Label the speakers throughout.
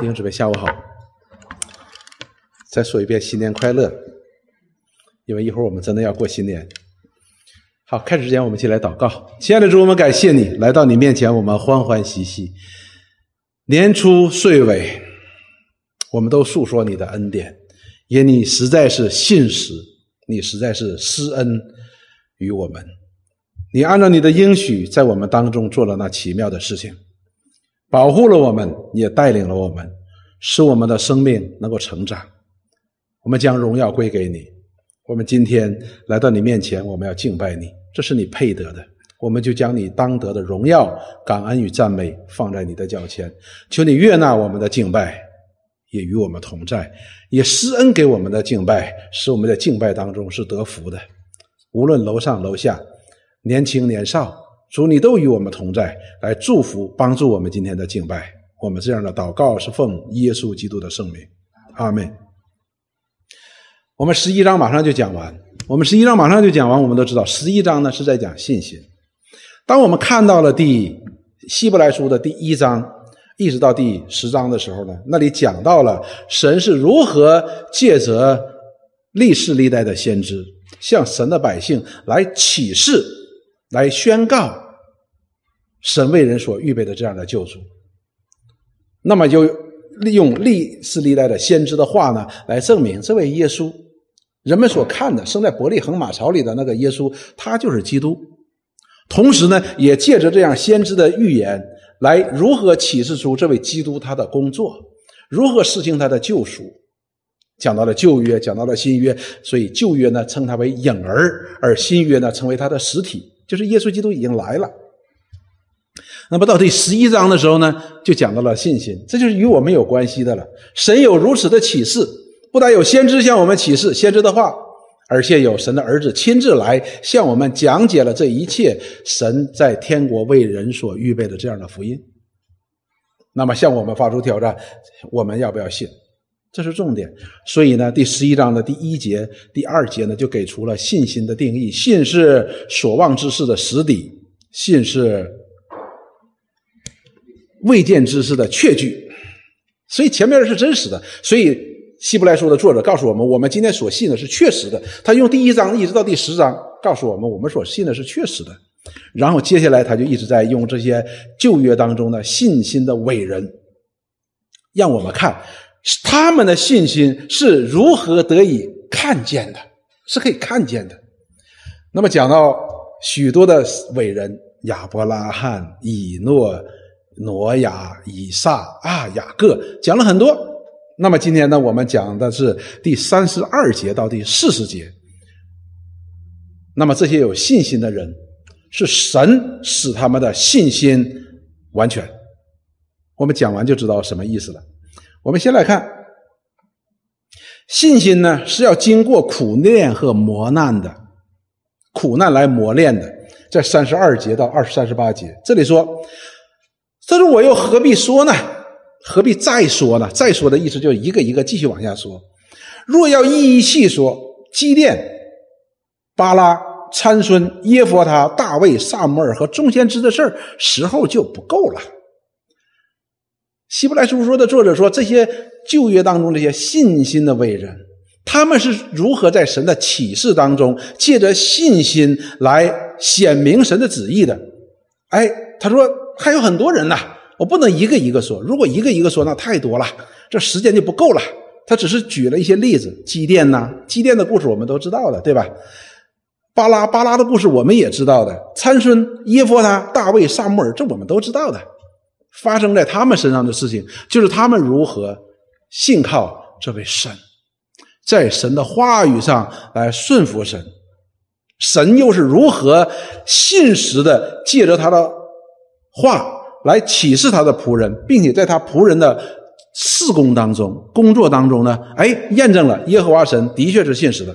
Speaker 1: 弟兄姊妹，下午好。再说一遍，新年快乐！因为一会儿我们真的要过新年。好，开始之前，我们一起来祷告。亲爱的主，我们感谢你来到你面前，我们欢欢喜喜。年初岁尾，我们都诉说你的恩典，因你实在是信实，你实在是施恩于我们。你按照你的应许，在我们当中做了那奇妙的事情。保护了我们，也带领了我们，使我们的生命能够成长。我们将荣耀归给你。我们今天来到你面前，我们要敬拜你，这是你配得的。我们就将你当得的荣耀、感恩与赞美放在你的脚前，求你悦纳我们的敬拜，也与我们同在，也施恩给我们的敬拜，使我们在敬拜当中是得福的。无论楼上楼下，年轻年少。主，你都与我们同在，来祝福、帮助我们今天的敬拜。我们这样的祷告是奉耶稣基督的圣名，阿门。我们十一章马上就讲完，我们十一章马上就讲完。我们都知道，十一章呢是在讲信心。当我们看到了第希伯来书的第一章，一直到第十章的时候呢，那里讲到了神是如何借着历世历代的先知，向神的百姓来启示。来宣告神为人所预备的这样的救赎，那么就利用历世历代的先知的话呢，来证明这位耶稣，人们所看的生在伯利恒马槽里的那个耶稣，他就是基督。同时呢，也借着这样先知的预言，来如何启示出这位基督他的工作，如何实行他的救赎。讲到了旧约，讲到了新约，所以旧约呢称他为影儿，而新约呢成为他的实体。就是耶稣基督已经来了，那么到第十一章的时候呢，就讲到了信心，这就是与我们有关系的了。神有如此的启示，不但有先知向我们启示先知的话，而且有神的儿子亲自来向我们讲解了这一切神在天国为人所预备的这样的福音。那么向我们发出挑战，我们要不要信？这是重点，所以呢，第十一章的第一节、第二节呢，就给出了信心的定义：信是所望之事的实底，信是未见之事的确据。所以前面是真实的。所以希伯来书的作者告诉我们，我们今天所信的是确实的。他用第一章一直到第十章告诉我们，我们所信的是确实的。然后接下来他就一直在用这些旧约当中的信心的伟人，让我们看。他们的信心是如何得以看见的？是可以看见的。那么讲到许多的伟人，亚伯拉罕、以诺、挪亚、以撒啊、雅各，讲了很多。那么今天呢，我们讲的是第三十二节到第四十节。那么这些有信心的人，是神使他们的信心完全。我们讲完就知道什么意思了。我们先来看，信心呢是要经过苦练和磨难的，苦难来磨练的。在三十二节到二十三十八节，这里说：“这是我又何必说呢？何必再说呢？再说的意思就一个一个继续往下说。若要一一细说，基甸、巴拉、参孙、耶佛他、大卫、萨摩尔和众先知的事儿，时候就不够了。”希伯来书说的作者说，这些旧约当中这些信心的伟人，他们是如何在神的启示当中，借着信心来显明神的旨意的？哎，他说还有很多人呢，我不能一个一个说，如果一个一个说，那太多了，这时间就不够了。他只是举了一些例子，基甸呐，基甸的故事我们都知道的，对吧？巴拉巴拉的故事我们也知道的，参孙、耶弗他、大卫、萨穆尔，这我们都知道的。发生在他们身上的事情，就是他们如何信靠这位神，在神的话语上来顺服神，神又是如何信实的借着他的话来启示他的仆人，并且在他仆人的事工当中、工作当中呢？哎，验证了耶和华神的确是信实的。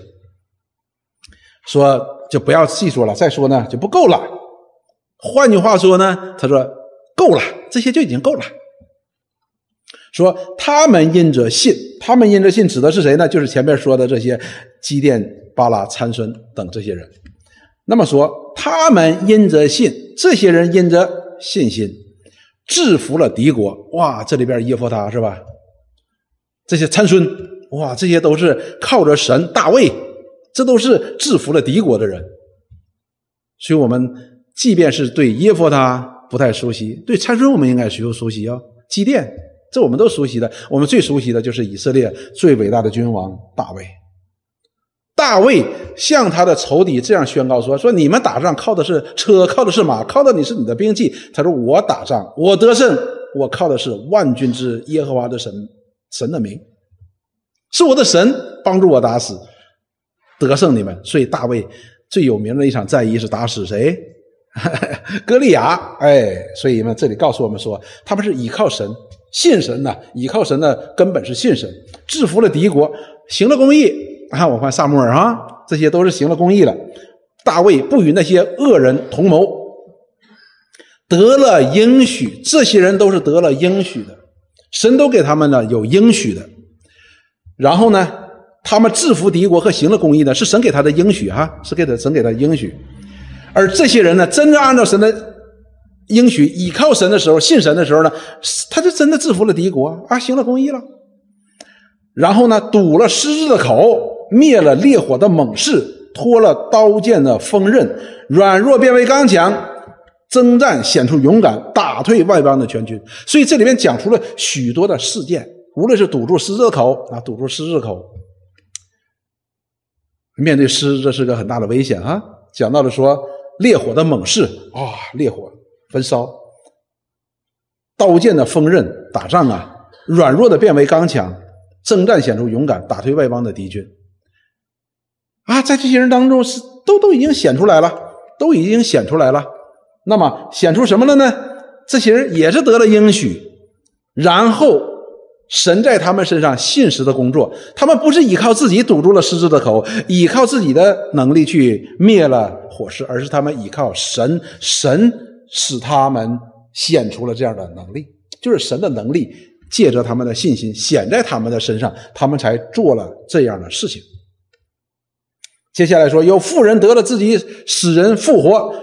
Speaker 1: 说就不要细说了，再说呢就不够了。换句话说呢，他说够了。这些就已经够了。说他们因着信，他们因着信指的是谁呢？就是前面说的这些基甸、巴拉、参孙等这些人。那么说，他们因着信，这些人因着信心制服了敌国。哇，这里边耶夫他是吧？这些参孙，哇，这些都是靠着神。大卫，这都是制服了敌国的人。所以，我们即便是对耶和他不太熟悉，对参孙我们应该熟熟悉啊。基甸，这我们都熟悉的。我们最熟悉的就是以色列最伟大的君王大卫。大卫向他的仇敌这样宣告说：“说你们打仗靠的是车，靠的是马，靠的你是你的兵器。他说我打仗，我得胜，我靠的是万军之耶和华的神，神的名，是我的神帮助我打死，得胜你们。所以大卫最有名的一场战役是打死谁？歌利亚。哎，所以呢，这里告诉我们说，他们是倚靠神，信神呐，倚靠神的根本是信神，制服了敌国，行了公义。”看，我看萨母尔啊，这些都是行了公义了。大卫不与那些恶人同谋，得了应许。这些人都是得了应许的，神都给他们呢有应许的。然后呢，他们制服敌国和行了公义的，是神给他的应许哈，是给他神给他的应许。而这些人呢，真正按照神的应许，依靠神的时候，信神的时候呢，他就真的制服了敌国啊，行了公义了。然后呢，堵了狮子的口。灭了烈火的猛士，脱了刀剑的锋刃，软弱变为刚强，征战显出勇敢，打退外邦的全军。所以这里面讲出了许多的事件，无论是堵住狮子口啊，堵住狮子口，面对狮子是个很大的危险啊。讲到了说烈火的猛士啊，烈火焚烧，刀剑的锋刃，打仗啊，软弱的变为刚强，征战显出勇敢，打退外邦的敌军。啊，在这些人当中是都都已经显出来了，都已经显出来了。那么显出什么了呢？这些人也是得了应许，然后神在他们身上信实的工作。他们不是依靠自己堵住了狮子的口，依靠自己的能力去灭了火势，而是他们依靠神，神使他们显出了这样的能力，就是神的能力借着他们的信心显在他们的身上，他们才做了这样的事情。接下来说，有富人得了自己死人复活，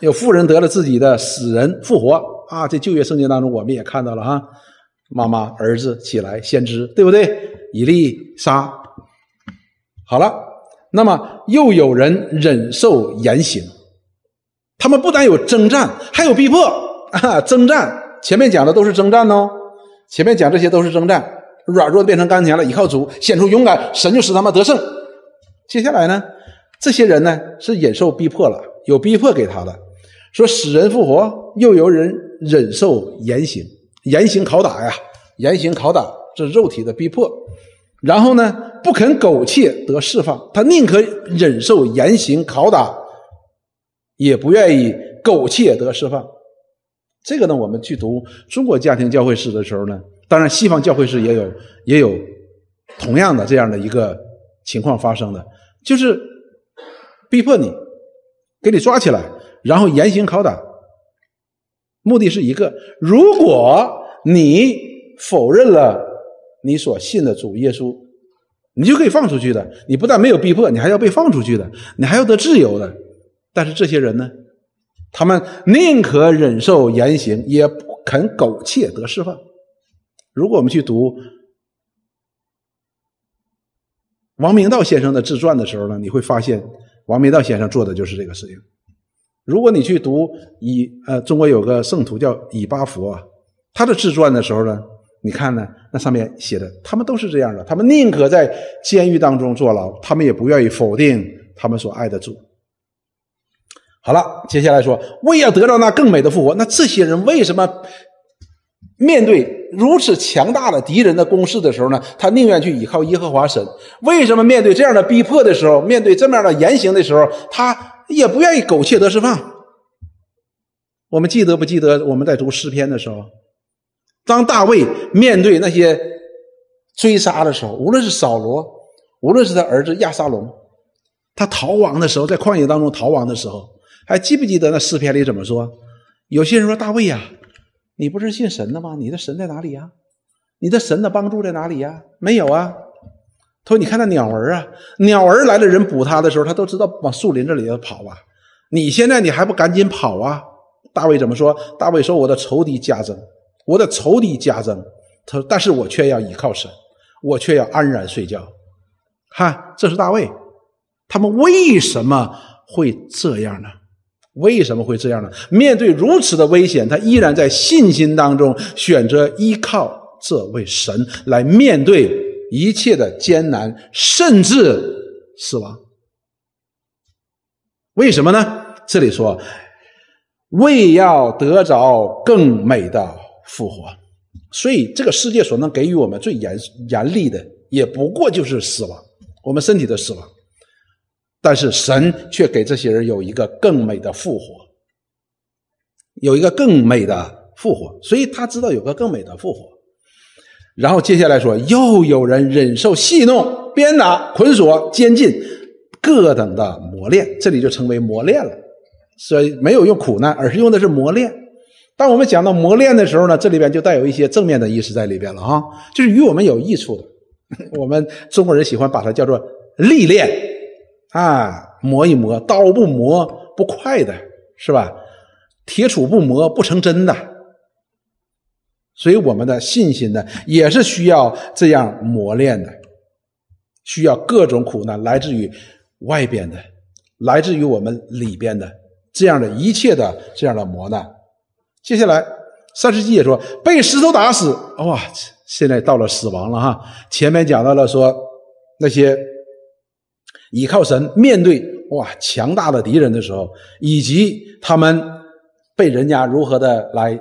Speaker 1: 有富人得了自己的死人复活啊！这旧约圣经当中我们也看到了哈，妈妈儿子起来，先知对不对？以利沙，好了，那么又有人忍受严刑，他们不但有征战，还有逼迫啊！征战前面讲的都是征战哦，前面讲这些都是征战，软弱变成刚强了，依靠主显出勇敢，神就使他们得胜。接下来呢，这些人呢是忍受逼迫了，有逼迫给他的，说使人复活，又有人忍受严刑，严刑拷打呀，严刑拷打，这肉体的逼迫，然后呢不肯苟且得释放，他宁可忍受严刑拷打，也不愿意苟且得释放。这个呢，我们去读中国家庭教会史的时候呢，当然西方教会史也有也有同样的这样的一个情况发生的。就是逼迫你，给你抓起来，然后严刑拷打，目的是一个：如果你否认了你所信的主耶稣，你就可以放出去的。你不但没有逼迫，你还要被放出去的，你还要得自由的。但是这些人呢，他们宁可忍受严刑，也不肯苟且得释放。如果我们去读。王明道先生的自传的时候呢，你会发现王明道先生做的就是这个事情。如果你去读以呃中国有个圣徒叫以巴佛，他的自传的时候呢，你看呢，那上面写的他们都是这样的，他们宁可在监狱当中坐牢，他们也不愿意否定他们所爱的主。好了，接下来说为要得到那更美的复活，那这些人为什么面对？如此强大的敌人的攻势的时候呢，他宁愿去依靠耶和华神。为什么面对这样的逼迫的时候，面对这么样的严刑的时候，他也不愿意苟且得释放？我们记得不记得我们在读诗篇的时候，当大卫面对那些追杀的时候，无论是扫罗，无论是他儿子亚沙龙，他逃亡的时候，在旷野当中逃亡的时候，还记不记得那诗篇里怎么说？有些人说大卫呀。你不是信神的吗？你的神在哪里呀？你的神的帮助在哪里呀？没有啊。他说：“你看那鸟儿啊，鸟儿来了人捕它的时候，它都知道往树林这里头跑啊。你现在你还不赶紧跑啊？”大卫怎么说？大卫说：“我的仇敌加增，我的仇敌加增。”他说：“但是我却要依靠神，我却要安然睡觉。看，这是大卫，他们为什么会这样呢？为什么会这样呢？面对如此的危险，他依然在信心当中选择依靠这位神来面对一切的艰难，甚至死亡。为什么呢？这里说，为要得着更美的复活，所以这个世界所能给予我们最严严厉的，也不过就是死亡，我们身体的死亡。但是神却给这些人有一个更美的复活，有一个更美的复活，所以他知道有个更美的复活。然后接下来说，又有人忍受戏弄、鞭打、捆锁、监禁各等的磨练，这里就称为磨练了。所以没有用苦难，而是用的是磨练。当我们讲到磨练的时候呢，这里边就带有一些正面的意思在里边了啊，就是与我们有益处的。我们中国人喜欢把它叫做历练。啊，磨一磨，刀不磨不快的，是吧？铁杵不磨不成针的。所以我们的信心呢，也是需要这样磨练的，需要各种苦难，来自于外边的，来自于我们里边的，这样的一切的这样的磨难。接下来，三十纪也说被石头打死，哇，现在到了死亡了哈。前面讲到了说那些。依靠神面对哇强大的敌人的时候，以及他们被人家如何的来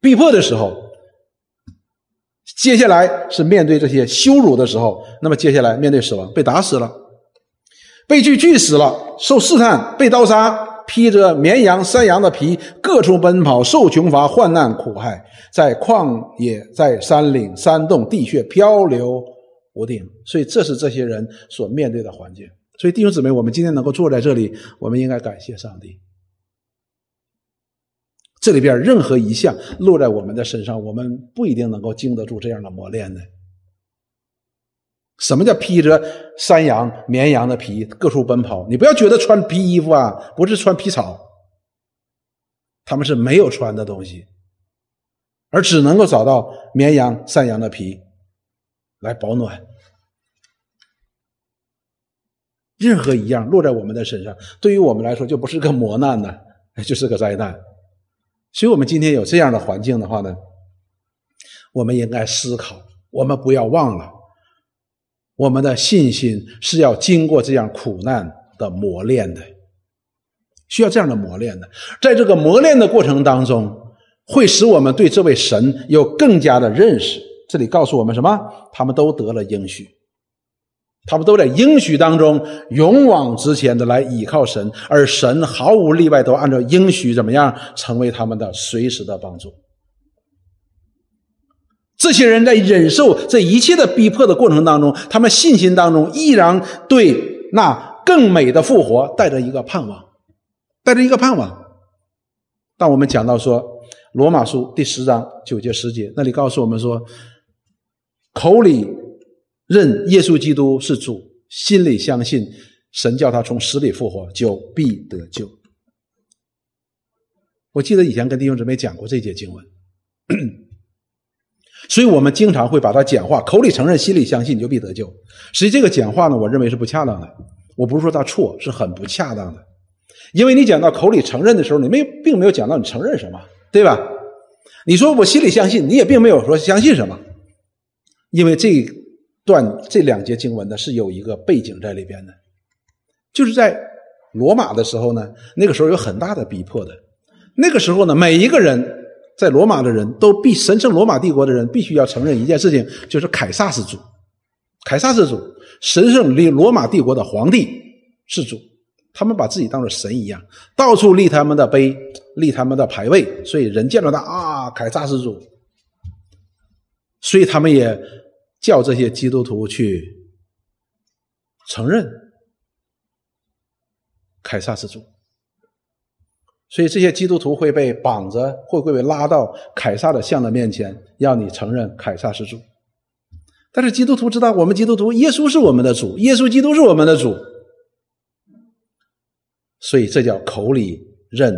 Speaker 1: 逼迫的时候，接下来是面对这些羞辱的时候，那么接下来面对死亡，被打死了，被锯锯死了，受试探，被刀杀，披着绵羊、山羊的皮，各处奔跑，受穷乏、患难、苦害，在旷野、在山岭、山洞、地穴漂流。不定，所以这是这些人所面对的环境。所以弟兄姊妹，我们今天能够坐在这里，我们应该感谢上帝。这里边任何一项落在我们的身上，我们不一定能够经得住这样的磨练的。什么叫披着山羊、绵羊的皮，各处奔跑？你不要觉得穿皮衣服啊，不是穿皮草，他们是没有穿的东西，而只能够找到绵羊、山羊的皮。来保暖，任何一样落在我们的身上，对于我们来说就不是个磨难呢，就是个灾难。所以，我们今天有这样的环境的话呢，我们应该思考，我们不要忘了，我们的信心是要经过这样苦难的磨练的，需要这样的磨练的。在这个磨练的过程当中，会使我们对这位神有更加的认识。这里告诉我们什么？他们都得了应许，他们都在应许当中勇往直前的来依靠神，而神毫无例外都按照应许怎么样成为他们的随时的帮助。这些人在忍受这一切的逼迫的过程当中，他们信心当中依然对那更美的复活带着一个盼望，带着一个盼望。当我们讲到说罗马书第十章九节十节，那里告诉我们说。口里认耶稣基督是主，心里相信神叫他从死里复活，就必得救。我记得以前跟弟兄姊妹讲过这节经文，所以我们经常会把它简化：口里承认，心里相信，就必得救。实际这个简化呢，我认为是不恰当的。我不是说他错，是很不恰当的，因为你讲到口里承认的时候，你没并没有讲到你承认什么，对吧？你说我心里相信，你也并没有说相信什么。因为这段这两节经文呢是有一个背景在里边的，就是在罗马的时候呢，那个时候有很大的逼迫的，那个时候呢，每一个人在罗马的人都必神圣罗马帝国的人必须要承认一件事情，就是凯撒是主，凯撒是主，神圣立罗马帝国的皇帝是主，他们把自己当做神一样，到处立他们的碑，立他们的牌位，所以人见到他啊，凯撒是主，所以他们也。叫这些基督徒去承认凯撒是主，所以这些基督徒会被绑着，会会被拉到凯撒的像的面前，要你承认凯撒是主？但是基督徒知道，我们基督徒耶稣是我们的主，耶稣基督是我们的主，所以这叫口里认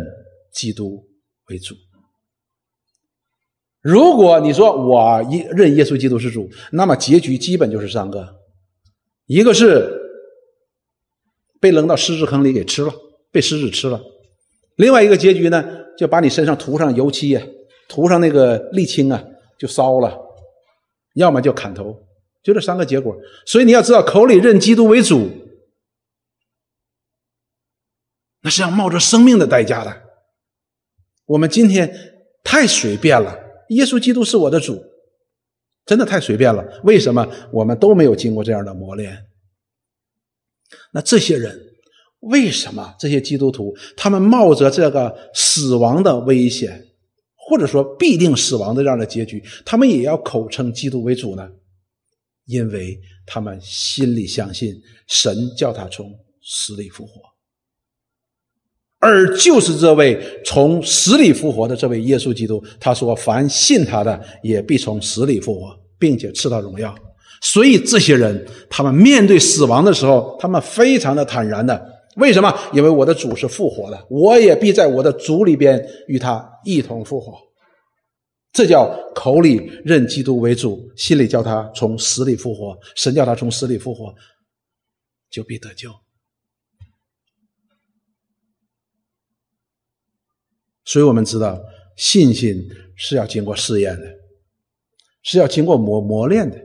Speaker 1: 基督为主。如果你说我一认耶稣基督是主，那么结局基本就是三个：一个是被扔到狮子坑里给吃了，被狮子吃了；另外一个结局呢，就把你身上涂上油漆呀，涂上那个沥青啊，就烧了；要么就砍头，就这三个结果。所以你要知道，口里认基督为主，那是要冒着生命的代价的。我们今天太随便了。耶稣基督是我的主，真的太随便了。为什么我们都没有经过这样的磨练？那这些人为什么这些基督徒他们冒着这个死亡的危险，或者说必定死亡的这样的结局，他们也要口称基督为主呢？因为他们心里相信神叫他从死里复活。而就是这位从死里复活的这位耶稣基督，他说：“凡信他的，也必从死里复活，并且赐他荣耀。”所以这些人，他们面对死亡的时候，他们非常的坦然的。为什么？因为我的主是复活的，我也必在我的主里边与他一同复活。这叫口里认基督为主，心里叫他从死里复活。神叫他从死里复活，就必得救。所以我们知道，信心是要经过试验的，是要经过磨磨练的，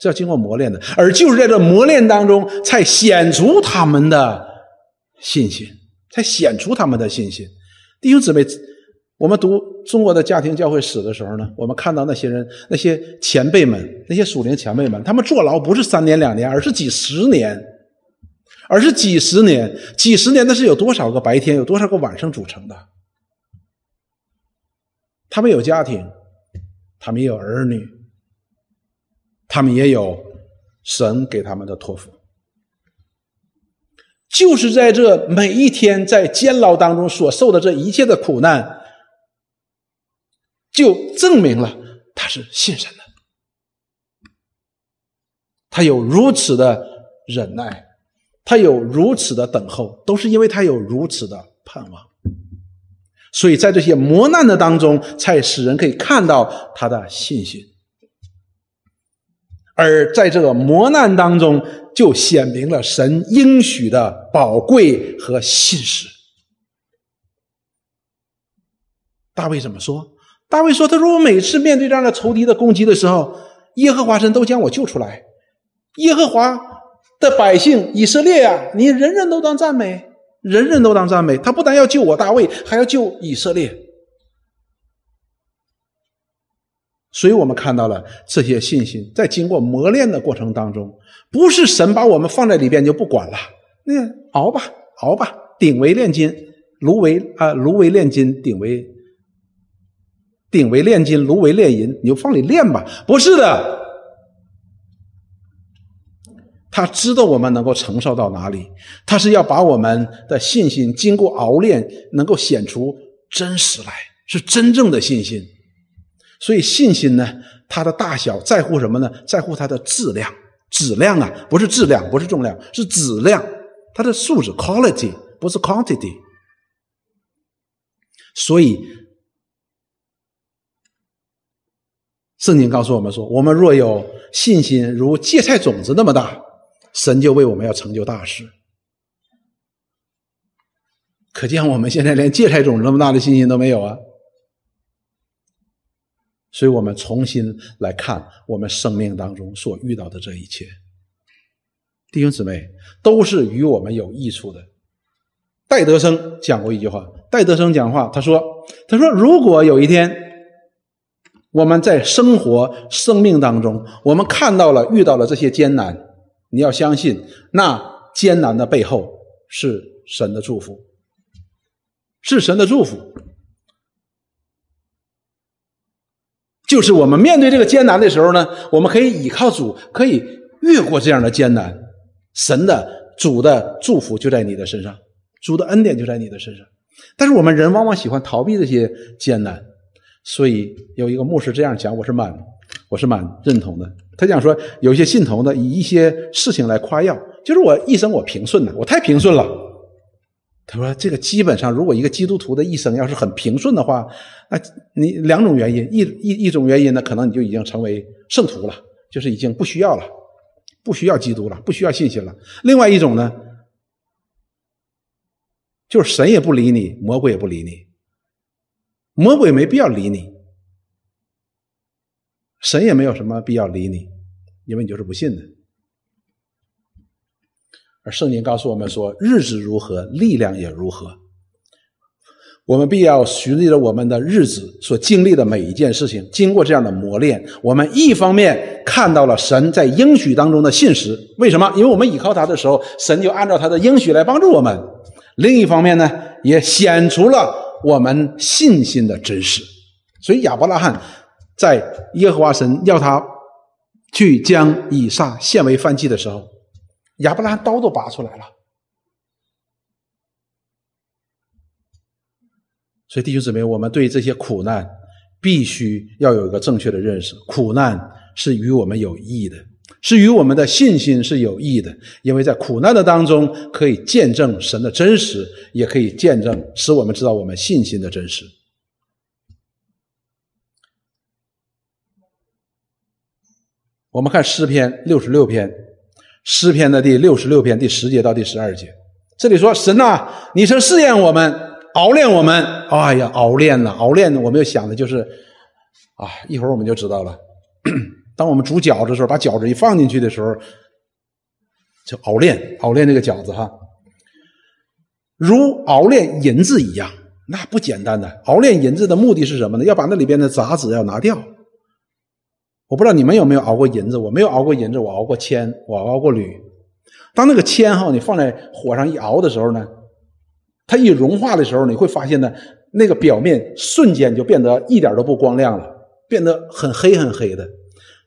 Speaker 1: 是要经过磨练的。而就是在这磨练当中，才显出他们的信心，才显出他们的信心。弟兄姊妹，我们读中国的家庭教会史的时候呢，我们看到那些人、那些前辈们、那些属灵前辈们，他们坐牢不是三年两年，而是几十年，而是几十年、几十年，那是有多少个白天、有多少个晚上组成的。他们有家庭，他们也有儿女，他们也有神给他们的托付。就是在这每一天在监牢当中所受的这一切的苦难，就证明了他是信神的。他有如此的忍耐，他有如此的等候，都是因为他有如此的盼望。所以在这些磨难的当中，才使人可以看到他的信心；而在这个磨难当中，就显明了神应许的宝贵和信实。大卫怎么说？大卫说：“他说我每次面对这样的仇敌的攻击的时候，耶和华神都将我救出来。耶和华的百姓以色列呀，你人人都当赞美。”人人都当赞美他，不但要救我大卫，还要救以色列。所以我们看到了这些信心，在经过磨练的过程当中，不是神把我们放在里边就不管了，那熬吧，熬吧，鼎为炼金，炉为啊炉为炼金，鼎为鼎为炼金，炉为炼银，你就放里炼吧，不是的。他知道我们能够承受到哪里，他是要把我们的信心经过熬炼，能够显出真实来，是真正的信心。所以信心呢，它的大小在乎什么呢？在乎它的质量，质量啊，不是质量，不是重量，是质量，它的素质 （quality） 不是 quantity。所以，圣经告诉我们说，我们若有信心如芥菜种子那么大。神就为我们要成就大事，可见我们现在连芥菜种那么大的信心都没有啊！所以我们重新来看我们生命当中所遇到的这一切，弟兄姊妹都是与我们有益处的。戴德生讲过一句话，戴德生讲话，他说：“他说，如果有一天我们在生活生命当中，我们看到了遇到了这些艰难。”你要相信，那艰难的背后是神的祝福，是神的祝福。就是我们面对这个艰难的时候呢，我们可以依靠主，可以越过这样的艰难。神的主的祝福就在你的身上，主的恩典就在你的身上。但是我们人往往喜欢逃避这些艰难，所以有一个牧师这样讲，我是蛮，我是蛮认同的。他讲说，有些信徒呢，以一些事情来夸耀，就是我一生我平顺了，我太平顺了。他说：“这个基本上，如果一个基督徒的一生要是很平顺的话，那你两种原因，一一一种原因呢，可能你就已经成为圣徒了，就是已经不需要了，不需要基督了，不需要信心了。另外一种呢，就是神也不理你，魔鬼也不理你，魔鬼没必要理你，神也没有什么必要理你，因为你就是不信的。”而圣经告诉我们说，日子如何，力量也如何。我们必要循着我们的日子所经历的每一件事情，经过这样的磨练，我们一方面看到了神在应许当中的信实。为什么？因为我们倚靠他的时候，神就按照他的应许来帮助我们。另一方面呢，也显出了我们信心的真实。所以亚伯拉罕在耶和华神要他去将以撒献为燔祭的时候。亚伯拉罕刀都拔出来了，所以弟兄姊妹，我们对这些苦难必须要有一个正确的认识：苦难是与我们有益的，是与我们的信心是有益的。因为在苦难的当中，可以见证神的真实，也可以见证使我们知道我们信心的真实。我们看诗篇六十六篇。诗篇的第六十六篇第十节到第十二节，这里说：“神呐，你曾试验我们，熬炼我们。哎呀，熬炼呐，熬炼！我们要想的就是，啊，一会儿我们就知道了。当我们煮饺子的时候，把饺子一放进去的时候，就熬炼，熬炼这个饺子哈，如熬炼银子一样，那不简单的。熬炼银子的目的是什么呢？要把那里边的杂质要拿掉。”我不知道你们有没有熬过银子，我没有熬过银子，我熬过铅，我熬过铝。当那个铅哈，你放在火上一熬的时候呢，它一融化的时候，你会发现呢，那个表面瞬间就变得一点都不光亮了，变得很黑很黑的。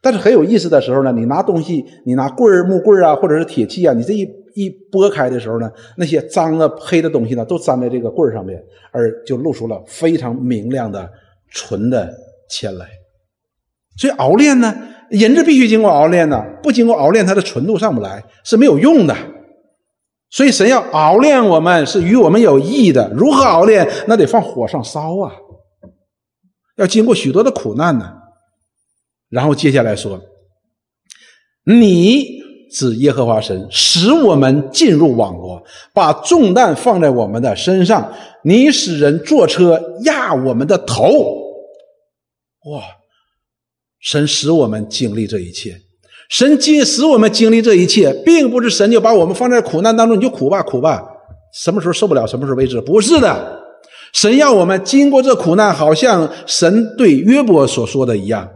Speaker 1: 但是很有意思的时候呢，你拿东西，你拿棍儿、木棍儿啊，或者是铁器啊，你这一一拨开的时候呢，那些脏的黑的东西呢，都粘在这个棍儿上面，而就露出了非常明亮的纯的铅来。所以熬炼呢，银子必须经过熬炼呢，不经过熬炼，它的纯度上不来，是没有用的。所以神要熬炼我们，是与我们有益的。如何熬炼？那得放火上烧啊，要经过许多的苦难呢。然后接下来说，你指耶和华神，使我们进入网罗，把重担放在我们的身上。你使人坐车压我们的头，哇！神使我们经历这一切，神经使我们经历这一切，并不是神就把我们放在苦难当中，你就苦吧苦吧，什么时候受不了，什么时候为止？不是的，神要我们经过这苦难，好像神对约伯所说的一样，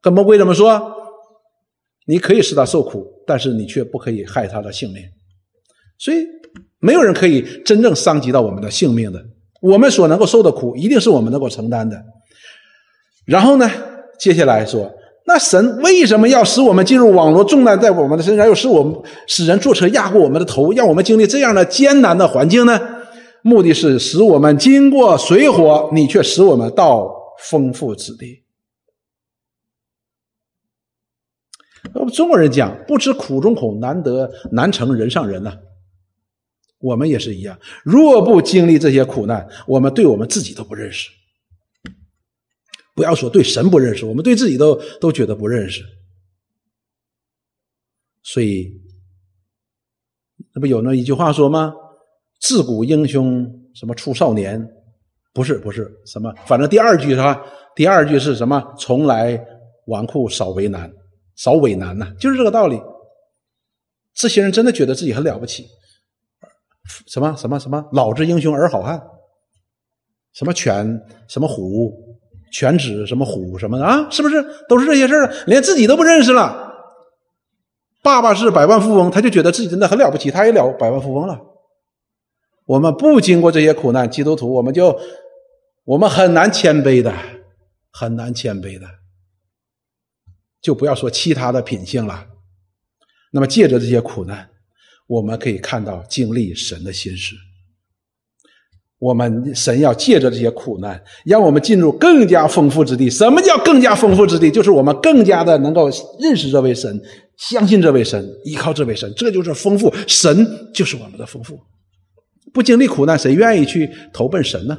Speaker 1: 跟魔鬼怎么说？你可以使他受苦，但是你却不可以害他的性命。所以没有人可以真正伤及到我们的性命的。我们所能够受的苦，一定是我们能够承担的。然后呢？接下来说，那神为什么要使我们进入网络重担在我们的身上，又使我们使人坐车压过我们的头，让我们经历这样的艰难的环境呢？目的是使我们经过水火，你却使我们到丰富之地。我们中国人讲，不知苦中苦，难得难成人上人呐。我们也是一样，若不经历这些苦难，我们对我们自己都不认识。不要说对神不认识，我们对自己都都觉得不认识。所以，那不有那一句话说吗？自古英雄什么出少年？不是，不是什么，反正第二句是吧？第二句是什么？从来纨绔少为难，少为难呐，就是这个道理。这些人真的觉得自己很了不起，什么什么什么，老之英雄而好汉，什么犬，什么虎。全指什么虎什么的啊？是不是都是这些事儿？连自己都不认识了。爸爸是百万富翁，他就觉得自己真的很了不起，他也了百万富翁了。我们不经过这些苦难，基督徒我们就我们很难谦卑的，很难谦卑的，就不要说其他的品性了。那么借着这些苦难，我们可以看到经历神的心事。我们神要借着这些苦难，让我们进入更加丰富之地。什么叫更加丰富之地？就是我们更加的能够认识这位神，相信这位神，依靠这位神，这就是丰富。神就是我们的丰富。不经历苦难，谁愿意去投奔神呢？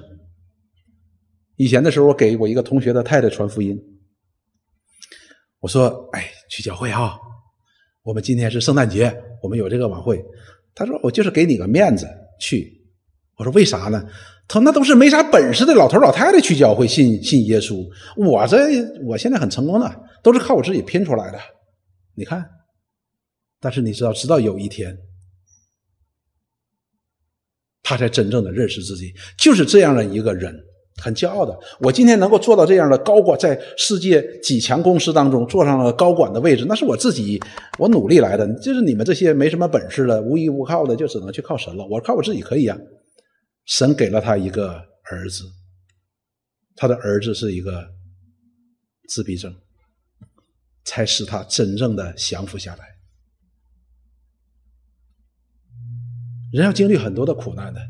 Speaker 1: 以前的时候，我给我一个同学的太太传福音，我说：“哎，去教会啊，我们今天是圣诞节，我们有这个晚会。”他说：“我就是给你个面子去。”我说：“为啥呢？”他说：“那都是没啥本事的老头老太太去教会信信耶稣，我这我现在很成功的，都是靠我自己拼出来的。你看，但是你知道，直到有一天。”他才真正的认识自己，就是这样的一个人，很骄傲的。我今天能够做到这样的高管，在世界几强公司当中坐上了高管的位置，那是我自己我努力来的。就是你们这些没什么本事的、无依无靠的，就只能去靠神了。我靠我自己可以啊。神给了他一个儿子，他的儿子是一个自闭症，才使他真正的降服下来。人要经历很多的苦难的，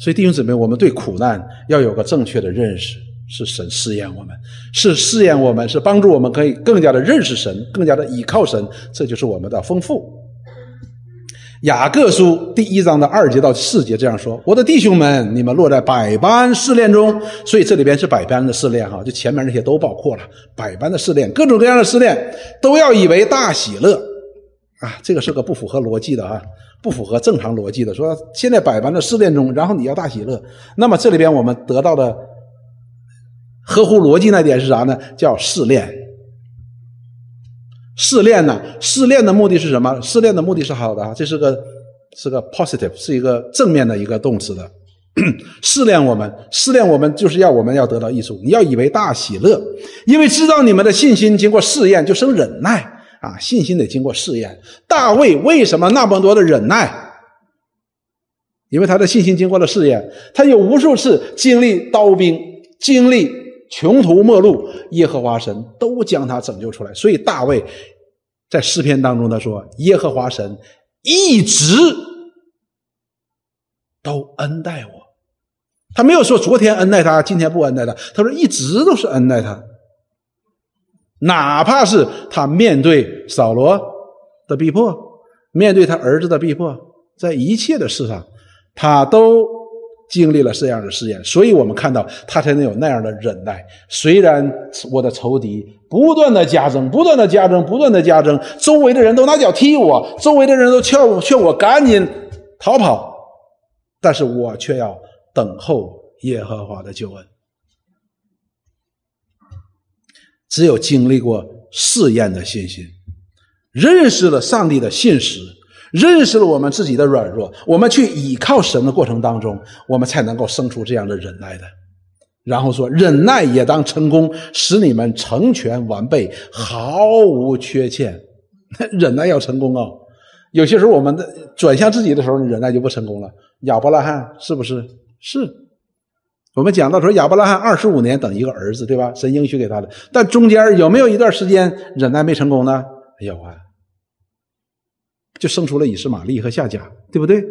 Speaker 1: 所以弟兄姊妹，我们对苦难要有个正确的认识，是神试验我们，是试验我们，是帮助我们可以更加的认识神，更加的倚靠神，这就是我们的丰富。雅各书第一章的二节到四节这样说：“我的弟兄们，你们落在百般试炼中，所以这里边是百般的试炼哈，就前面那些都包括了，百般的试炼，各种各样的试炼，都要以为大喜乐啊，这个是个不符合逻辑的啊。”不符合正常逻辑的，说现在百般的试炼中，然后你要大喜乐，那么这里边我们得到的合乎逻辑那点是啥呢？叫试炼。试炼呢？试炼的目的是什么？试炼的目的是好的，这是个是个 positive，是一个正面的一个动词的。试炼我们，试炼我们就是要我们要得到益处。你要以为大喜乐，因为知道你们的信心经过试验就生忍耐。啊，信心得经过试验。大卫为什么那么多的忍耐？因为他的信心经过了试验，他有无数次经历刀兵，经历穷途末路，耶和华神都将他拯救出来。所以大卫在诗篇当中他说：“耶和华神一直都恩待我。”他没有说昨天恩待他，今天不恩待他。他说一直都是恩待他。哪怕是他面对扫罗的逼迫，面对他儿子的逼迫，在一切的事上，他都经历了这样的试验，所以我们看到他才能有那样的忍耐。虽然我的仇敌不断的加增，不断的加增，不断的加增，周围的人都拿脚踢我，周围的人都劝我劝我赶紧逃跑，但是我却要等候耶和华的救恩。只有经历过试验的信心，认识了上帝的信实，认识了我们自己的软弱，我们去倚靠神的过程当中，我们才能够生出这样的忍耐的。然后说，忍耐也当成功，使你们成全完备，毫无缺欠。忍耐要成功哦。有些时候我们的转向自己的时候，你忍耐就不成功了。亚伯拉罕是不是？是。我们讲到说亚伯拉罕二十五年等一个儿子，对吧？神应许给他的，但中间有没有一段时间忍耐没成功呢？有啊，就生出了以实玛利和夏甲，对不对？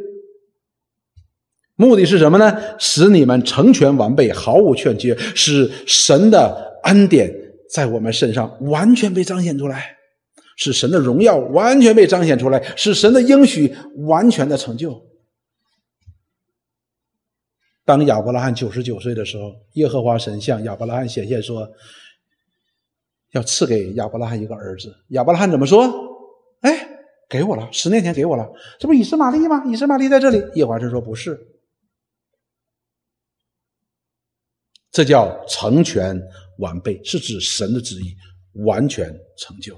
Speaker 1: 目的是什么呢？使你们成全完备，毫无欠缺，使神的恩典在我们身上完全被彰显出来，使神的荣耀完全被彰显出来，使神的应许完全的成就。当亚伯拉罕九十九岁的时候，耶和华神向亚伯拉罕显现说：“要赐给亚伯拉罕一个儿子。”亚伯拉罕怎么说？哎，给我了，十年前给我了，这不以斯玛利吗？以斯玛利在这里。耶和华神说：“不是，这叫成全完备，是指神的旨意完全成就。”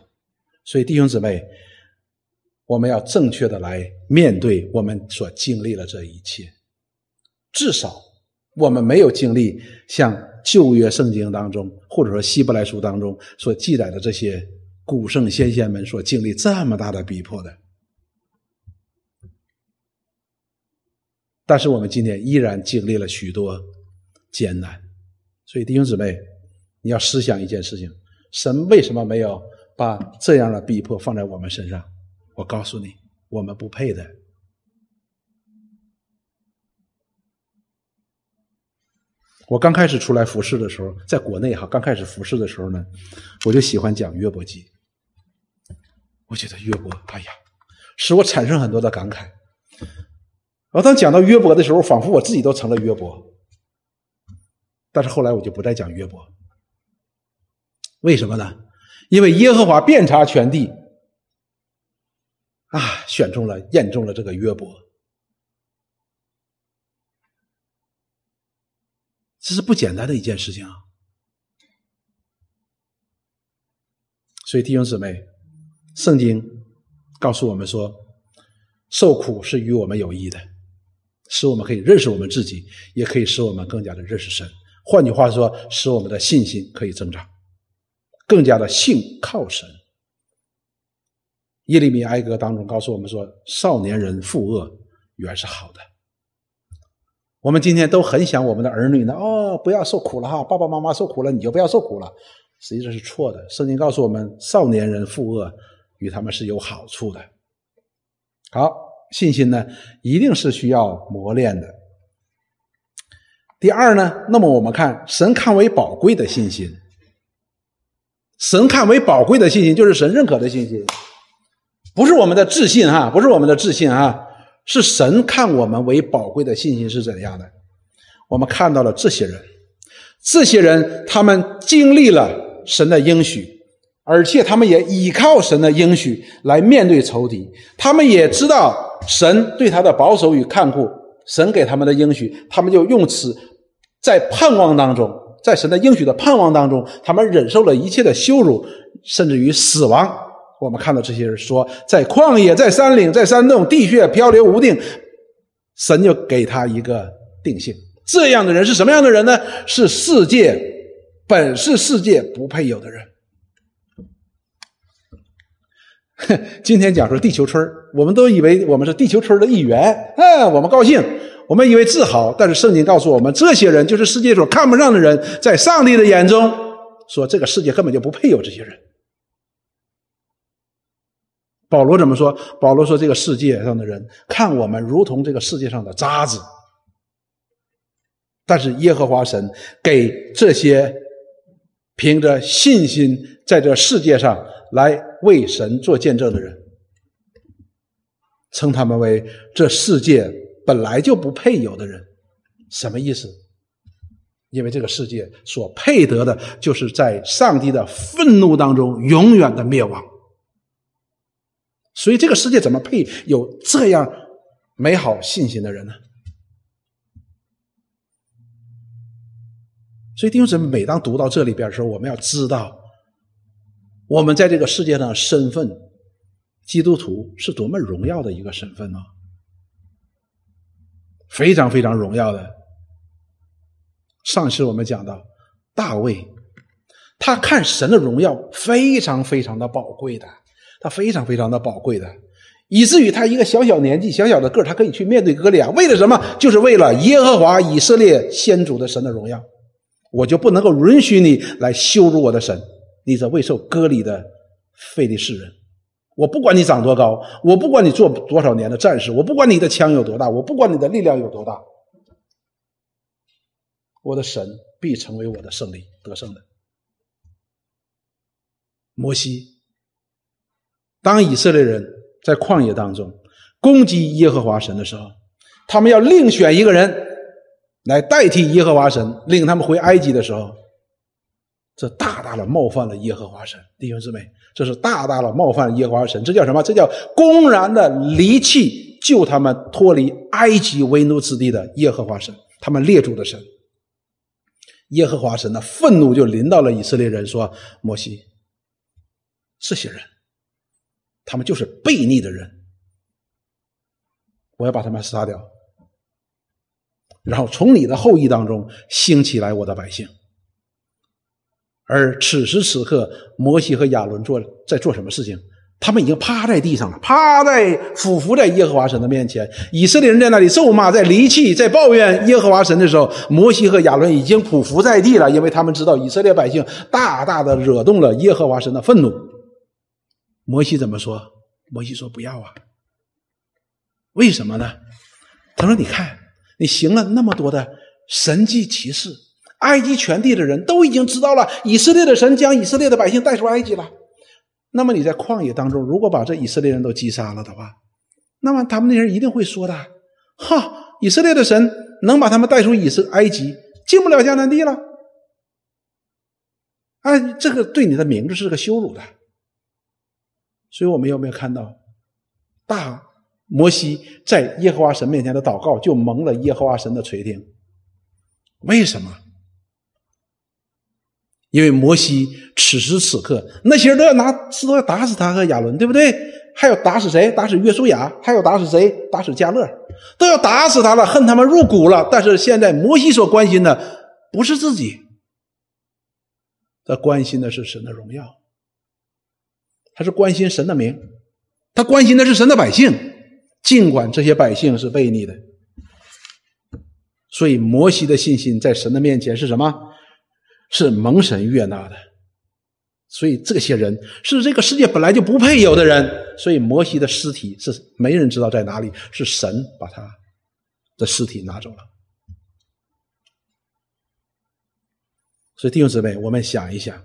Speaker 1: 所以弟兄姊妹，我们要正确的来面对我们所经历的这一切。至少，我们没有经历像旧约圣经当中，或者说希伯来书当中所记载的这些古圣先贤们所经历这么大的逼迫的。但是我们今天依然经历了许多艰难，所以弟兄姊妹，你要思想一件事情：神为什么没有把这样的逼迫放在我们身上？我告诉你，我们不配的。我刚开始出来服侍的时候，在国内哈，刚开始服侍的时候呢，我就喜欢讲约伯记。我觉得约伯，哎呀，使我产生很多的感慨。我当讲到约伯的时候，仿佛我自己都成了约伯。但是后来我就不再讲约伯，为什么呢？因为耶和华遍察全地，啊，选中了、验中了这个约伯，这是不简单的一件事情啊。所以弟兄姊妹，圣经告诉我们说，受苦是与我们有益的，使我们可以认识我们自己，也可以使我们更加的认识神。换句话说，使我们的信心可以增长。更加的信靠神。耶利米哀歌当中告诉我们说：“少年人负恶原是好的。”我们今天都很想我们的儿女呢，哦，不要受苦了哈，爸爸妈妈受苦了，你就不要受苦了。实际上是错的。圣经告诉我们，少年人负恶与他们是有好处的。好，信心呢，一定是需要磨练的。第二呢，那么我们看神看为宝贵的信心。神看为宝贵的信心，就是神认可的信心，不是我们的自信哈，不是我们的自信哈，是神看我们为宝贵的信心是怎样的？我们看到了这些人，这些人他们经历了神的应许，而且他们也依靠神的应许来面对仇敌，他们也知道神对他的保守与看顾，神给他们的应许，他们就用此在盼望当中。在神的应许的盼望当中，他们忍受了一切的羞辱，甚至于死亡。我们看到这些人说，在旷野，在山岭，在山洞，地穴漂流无定，神就给他一个定性。这样的人是什么样的人呢？是世界本是世界不配有的人。今天讲说地球村我们都以为我们是地球村的一员，嗯，我们高兴。我们以为自豪，但是圣经告诉我们，这些人就是世界所看不上的人，在上帝的眼中，说这个世界根本就不配有这些人。保罗怎么说？保罗说，这个世界上的人看我们如同这个世界上的渣子，但是耶和华神给这些凭着信心在这世界上来为神做见证的人，称他们为这世界。本来就不配有的人，什么意思？因为这个世界所配得的，就是在上帝的愤怒当中永远的灭亡。所以，这个世界怎么配有这样美好信心的人呢？所以，弟兄姊妹，每当读到这里边的时候，我们要知道，我们在这个世界上身份，基督徒是多么荣耀的一个身份呢？非常非常荣耀的。上次我们讲到大卫，他看神的荣耀非常非常的宝贵的，他非常非常的宝贵的，以至于他一个小小年纪、小小的个他可以去面对哥利亚，为了什么？就是为了耶和华以色列先祖的神的荣耀。我就不能够允许你来羞辱我的神，你这未受割礼的非利士人。我不管你长多高，我不管你做多少年的战士，我不管你的枪有多大，我不管你的力量有多大，我的神必成为我的胜利得胜的。摩西，当以色列人在旷野当中攻击耶和华神的时候，他们要另选一个人来代替耶和华神领他们回埃及的时候，这大大的冒犯了耶和华神，弟兄姊妹。这是大大的冒犯耶和华神，这叫什么？这叫公然的离弃救他们脱离埃及为奴之地的耶和华神，他们列祖的神。耶和华神的愤怒就临到了以色列人，说：“摩西，这些人，他们就是悖逆的人，我要把他们杀掉，然后从你的后裔当中兴起来我的百姓。”而此时此刻，摩西和亚伦做在做什么事情？他们已经趴在地上了，趴在俯伏在耶和华神的面前。以色列人在那里咒骂，在离弃，在抱怨耶和华神的时候，摩西和亚伦已经匍匐在地了，因为他们知道以色列百姓大大的惹动了耶和华神的愤怒。摩西怎么说？摩西说：“不要啊！为什么呢？他说：‘你看，你行了那么多的神迹奇事。’”埃及全地的人都已经知道了，以色列的神将以色列的百姓带出埃及了。那么你在旷野当中，如果把这以色列人都击杀了的话，那么他们那人一定会说的：哈，以色列的神能把他们带出以色埃及，进不了迦南地了。哎，这个对你的名字是个羞辱的。所以我们有没有看到，大摩西在耶和华神面前的祷告就蒙了耶和华神的垂听？为什么？因为摩西此时此刻，那些人都要拿石头要打死他和亚伦，对不对？还要打死谁？打死约书亚？还要打死谁？打死加勒？都要打死他了，恨他们入骨了。但是现在摩西所关心的不是自己，他关心的是神的荣耀，他是关心神的名，他关心的是神的百姓，尽管这些百姓是悖逆的。所以摩西的信心在神的面前是什么？是蒙神悦纳的，所以这些人是这个世界本来就不配有的人。所以摩西的尸体是没人知道在哪里，是神把他的尸体拿走了。所以弟兄姊妹，我们想一想，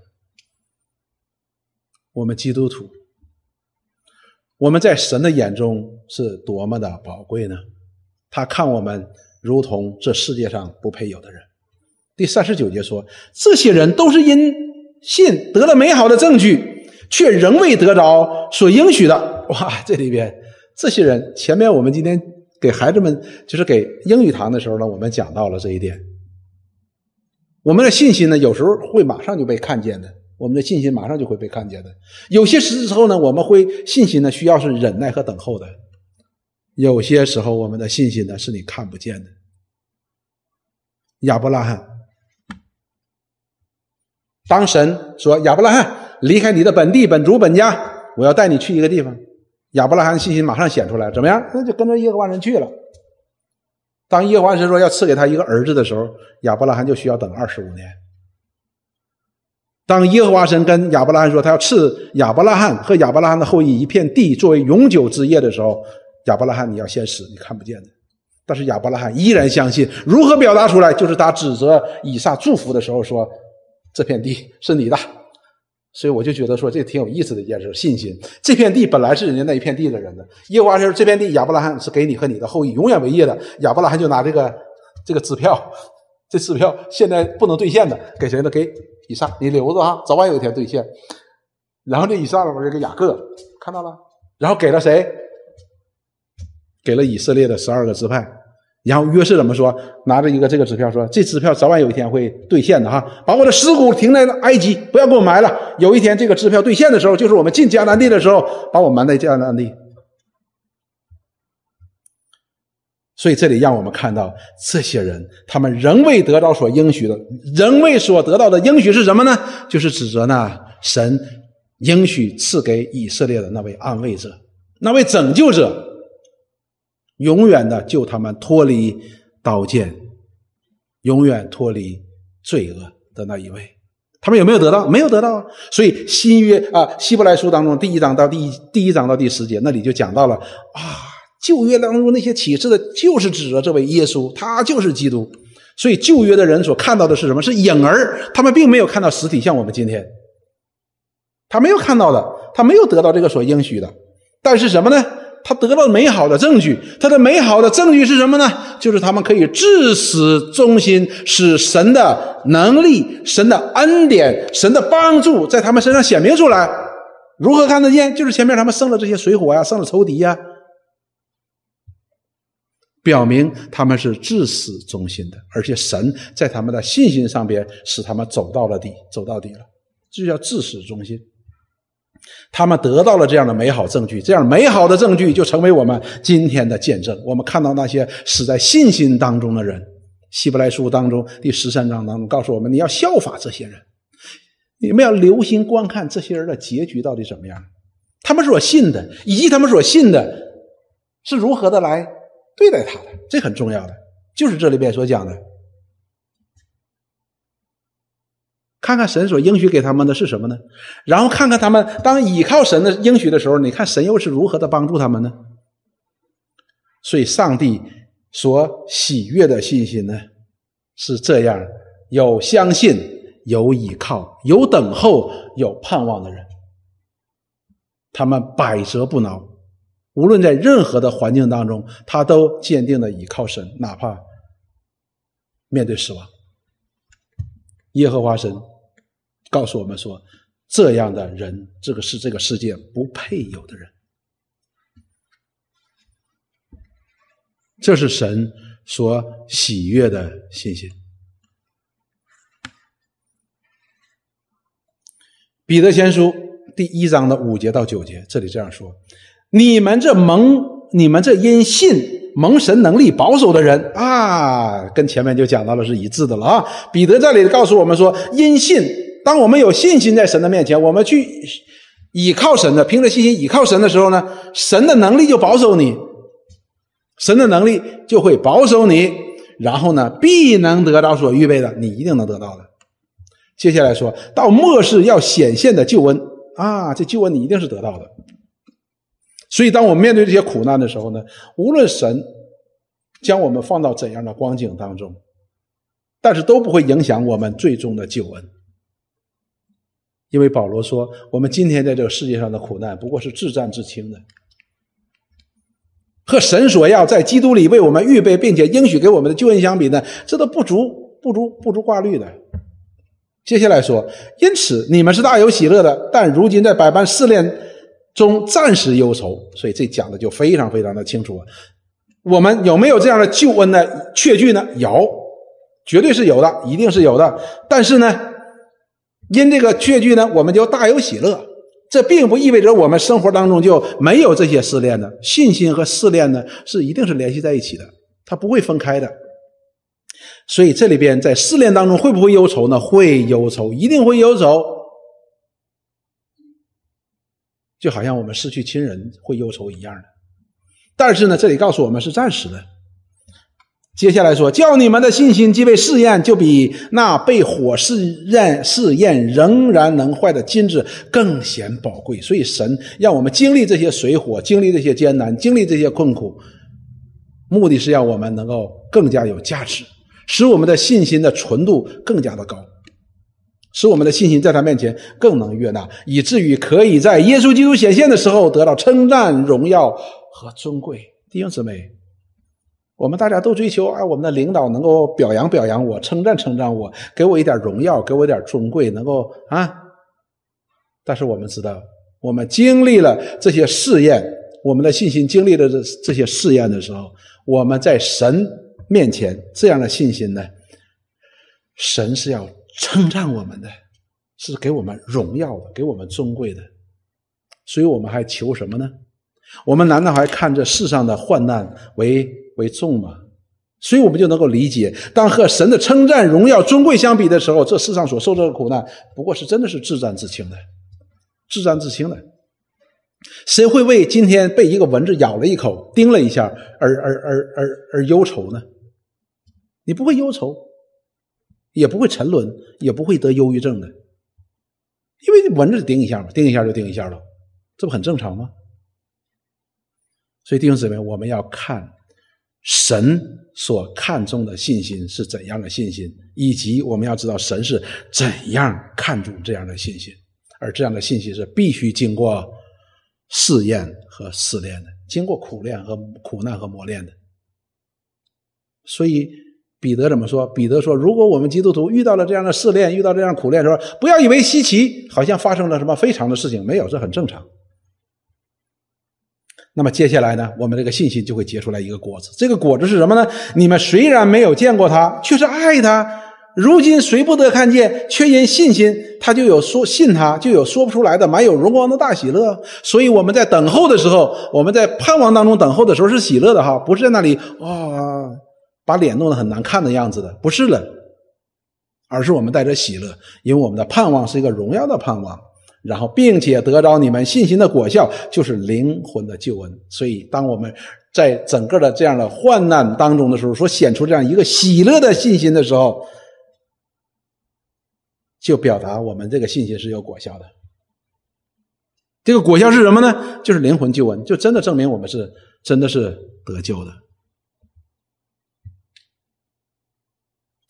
Speaker 1: 我们基督徒，我们在神的眼中是多么的宝贵呢？他看我们如同这世界上不配有的人。第三十九节说，这些人都是因信得了美好的证据，却仍未得着所应许的。哇，这里边这些人，前面我们今天给孩子们就是给英语堂的时候呢，我们讲到了这一点。我们的信心呢，有时候会马上就被看见的，我们的信心马上就会被看见的。有些时候呢，我们会信心呢需要是忍耐和等候的；有些时候，我们的信心呢是你看不见的。亚伯拉罕。当神说：“亚伯拉罕，离开你的本地、本族、本家，我要带你去一个地方。”亚伯拉罕信心马上显出来，怎么样？那就跟着耶和华人去了。当耶和华神说要赐给他一个儿子的时候，亚伯拉罕就需要等二十五年。当耶和华神跟亚伯拉罕说他要赐亚伯拉罕和亚伯拉罕的后裔一片地作为永久之业的时候，亚伯拉罕你要先死，你看不见的。但是亚伯拉罕依然相信，如何表达出来？就是他指责以撒祝福的时候说。这片地是你的，所以我就觉得说这挺有意思的一件事。信心，这片地本来是人家那一片地的人的。耶和华说：“这片地亚伯拉罕是给你和你的后裔永远为业的。”亚伯拉罕就拿这个这个支票，这支票现在不能兑现的，给谁呢？给以撒，你留着啊，早晚有一天兑现。然后这以撒呢，就给雅各，看到了，然后给了谁？给了以色列的十二个支派。然后约瑟怎么说？拿着一个这个支票说：“这支票早晚有一天会兑现的哈，把我的尸骨停在埃及，不要给我埋了。有一天这个支票兑现的时候，就是我们进迦南地的时候，把我埋在迦南地。”所以这里让我们看到，这些人他们仍未得到所应许的，仍未所得到的应许是什么呢？就是指责那神应许赐给以色列的那位安慰者，那位拯救者。永远的救他们脱离刀剑，永远脱离罪恶的那一位，他们有没有得到？没有得到。所以新约啊，希伯来书当中第一章到第一第一章到第十节那里就讲到了啊，旧约当中那些启示的，就是指着这位耶稣，他就是基督。所以旧约的人所看到的是什么？是影儿，他们并没有看到实体，像我们今天，他没有看到的，他没有得到这个所应许的。但是什么呢？他得到美好的证据，他的美好的证据是什么呢？就是他们可以至死忠心，使神的能力、神的恩典、神的帮助在他们身上显明出来。如何看得见？就是前面他们胜了这些水火呀，胜了仇敌呀，表明他们是至死忠心的，而且神在他们的信心上边使他们走到了底，走到底了，这就叫至死忠心。他们得到了这样的美好证据，这样美好的证据就成为我们今天的见证。我们看到那些死在信心当中的人，《希伯来书》当中第十三章当中告诉我们：你要效法这些人，你们要留心观看这些人的结局到底怎么样。他们所信的，以及他们所信的，是如何的来对待他的，这很重要的，就是这里边所讲的。看看神所应许给他们的是什么呢？然后看看他们当倚靠神的应许的时候，你看神又是如何的帮助他们呢？所以，上帝所喜悦的信心呢，是这样：有相信，有倚靠，有等候，有盼望的人，他们百折不挠，无论在任何的环境当中，他都坚定的倚靠神，哪怕面对死亡。耶和华神告诉我们说：“这样的人，这个是这个世界不配有的人。”这是神所喜悦的信心。彼得前书第一章的五节到九节，这里这样说：“你们这蒙，你们这因信蒙神能力保守的人啊，跟前面就讲到了是一致的了啊。”彼得这里告诉我们说：“因信，当我们有信心在神的面前，我们去倚靠神的，凭着信心倚靠神的时候呢，神的能力就保守你。”神的能力就会保守你，然后呢，必能得到所预备的，你一定能得到的。接下来说到末世要显现的救恩啊，这救恩你一定是得到的。所以，当我们面对这些苦难的时候呢，无论神将我们放到怎样的光景当中，但是都不会影响我们最终的救恩，因为保罗说，我们今天在这个世界上的苦难不过是自战自清的。和神所要在基督里为我们预备并且应许给我们的救恩相比呢，这都不足不足不足挂虑的。接下来说，因此你们是大有喜乐的，但如今在百般试炼中暂时忧愁。所以这讲的就非常非常的清楚了。我们有没有这样的救恩的确据呢？有，绝对是有的，一定是有的。但是呢，因这个确据呢，我们就大有喜乐。这并不意味着我们生活当中就没有这些试炼的，信心和试炼呢是一定是联系在一起的，它不会分开的。所以这里边在试炼当中会不会忧愁呢？会忧愁，一定会忧愁。就好像我们失去亲人会忧愁一样的。但是呢，这里告诉我们是暂时的。接下来说，叫你们的信心既被试验，就比那被火试验试验仍然能坏的金子更显宝贵。所以，神让我们经历这些水火，经历这些艰难，经历这些困苦，目的是让我们能够更加有价值，使我们的信心的纯度更加的高，使我们的信心在他面前更能悦纳，以至于可以在耶稣基督显现的时候得到称赞、荣耀和尊贵。弟兄姊妹。我们大家都追求啊，我们的领导能够表扬表扬我，称赞称赞我，给我一点荣耀，给我一点尊贵，能够啊。但是我们知道，我们经历了这些试验，我们的信心经历了这这些试验的时候，我们在神面前这样的信心呢，神是要称赞我们的，是给我们荣耀的，给我们尊贵的。所以我们还求什么呢？我们难道还看这世上的患难为？为重吗，所以我们就能够理解，当和神的称赞、荣耀、尊贵相比的时候，这世上所受这个苦难，不过是真的是自战自清的，自战自清的。谁会为今天被一个蚊子咬了一口、叮了一下而而而而而忧愁呢？你不会忧愁，也不会沉沦，也不会得忧郁症的，因为蚊子叮一下嘛，叮一下就叮一下了，这不很正常吗？所以弟兄姊妹，我们要看。神所看重的信心是怎样的信心，以及我们要知道神是怎样看重这样的信心，而这样的信心是必须经过试验和试炼的，经过苦练和苦难和磨练的。所以彼得怎么说？彼得说：“如果我们基督徒遇到了这样的试炼，遇到这样苦练的时候，不要以为稀奇，好像发生了什么非常的事情，没有，这很正常。”那么接下来呢，我们这个信心就会结出来一个果子。这个果子是什么呢？你们虽然没有见过他，却是爱他。如今谁不得看见，却因信心，他就有说信他，就有说不出来的满有荣光的大喜乐。所以我们在等候的时候，我们在盼望当中等候的时候是喜乐的哈，不是在那里哇把脸弄得很难看的样子的，不是了，而是我们带着喜乐，因为我们的盼望是一个荣耀的盼望。然后，并且得着你们信心的果效，就是灵魂的救恩。所以，当我们在整个的这样的患难当中的时候，所显出这样一个喜乐的信心的时候，就表达我们这个信心是有果效的。这个果效是什么呢？就是灵魂救恩，就真的证明我们是真的是得救的。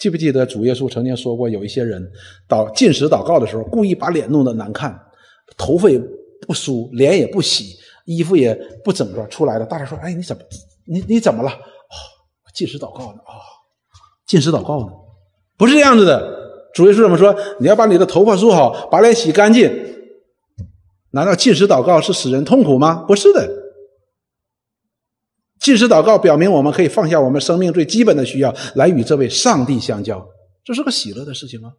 Speaker 1: 记不记得主耶稣曾经说过，有一些人祷进食祷告的时候，故意把脸弄得难看，头发也不梳，脸也不洗衣服也不整装出来了。大家说：“哎，你怎么，你你怎么了？”哦，进食祷告呢？哦，进食祷告呢？不是这样子的。主耶稣怎么说？你要把你的头发梳好，把脸洗干净。难道进食祷告是使人痛苦吗？不是的。进食祷告表明我们可以放下我们生命最基本的需要，来与这位上帝相交，这是个喜乐的事情吗？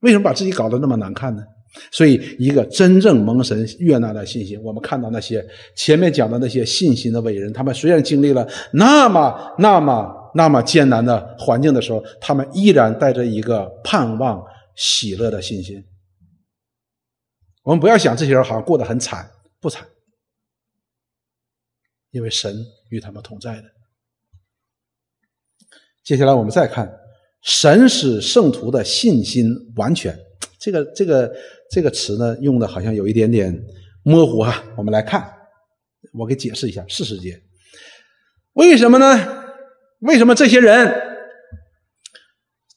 Speaker 1: 为什么把自己搞得那么难看呢？所以，一个真正蒙神悦纳的信心，我们看到那些前面讲的那些信心的伟人，他们虽然经历了那么、那么、那么艰难的环境的时候，他们依然带着一个盼望、喜乐的信心。我们不要想这些人好像过得很惨，不惨，因为神与他们同在的。接下来我们再看，神使圣徒的信心完全。这个这个这个词呢，用的好像有一点点模糊哈。我们来看，我给解释一下四十节。为什么呢？为什么这些人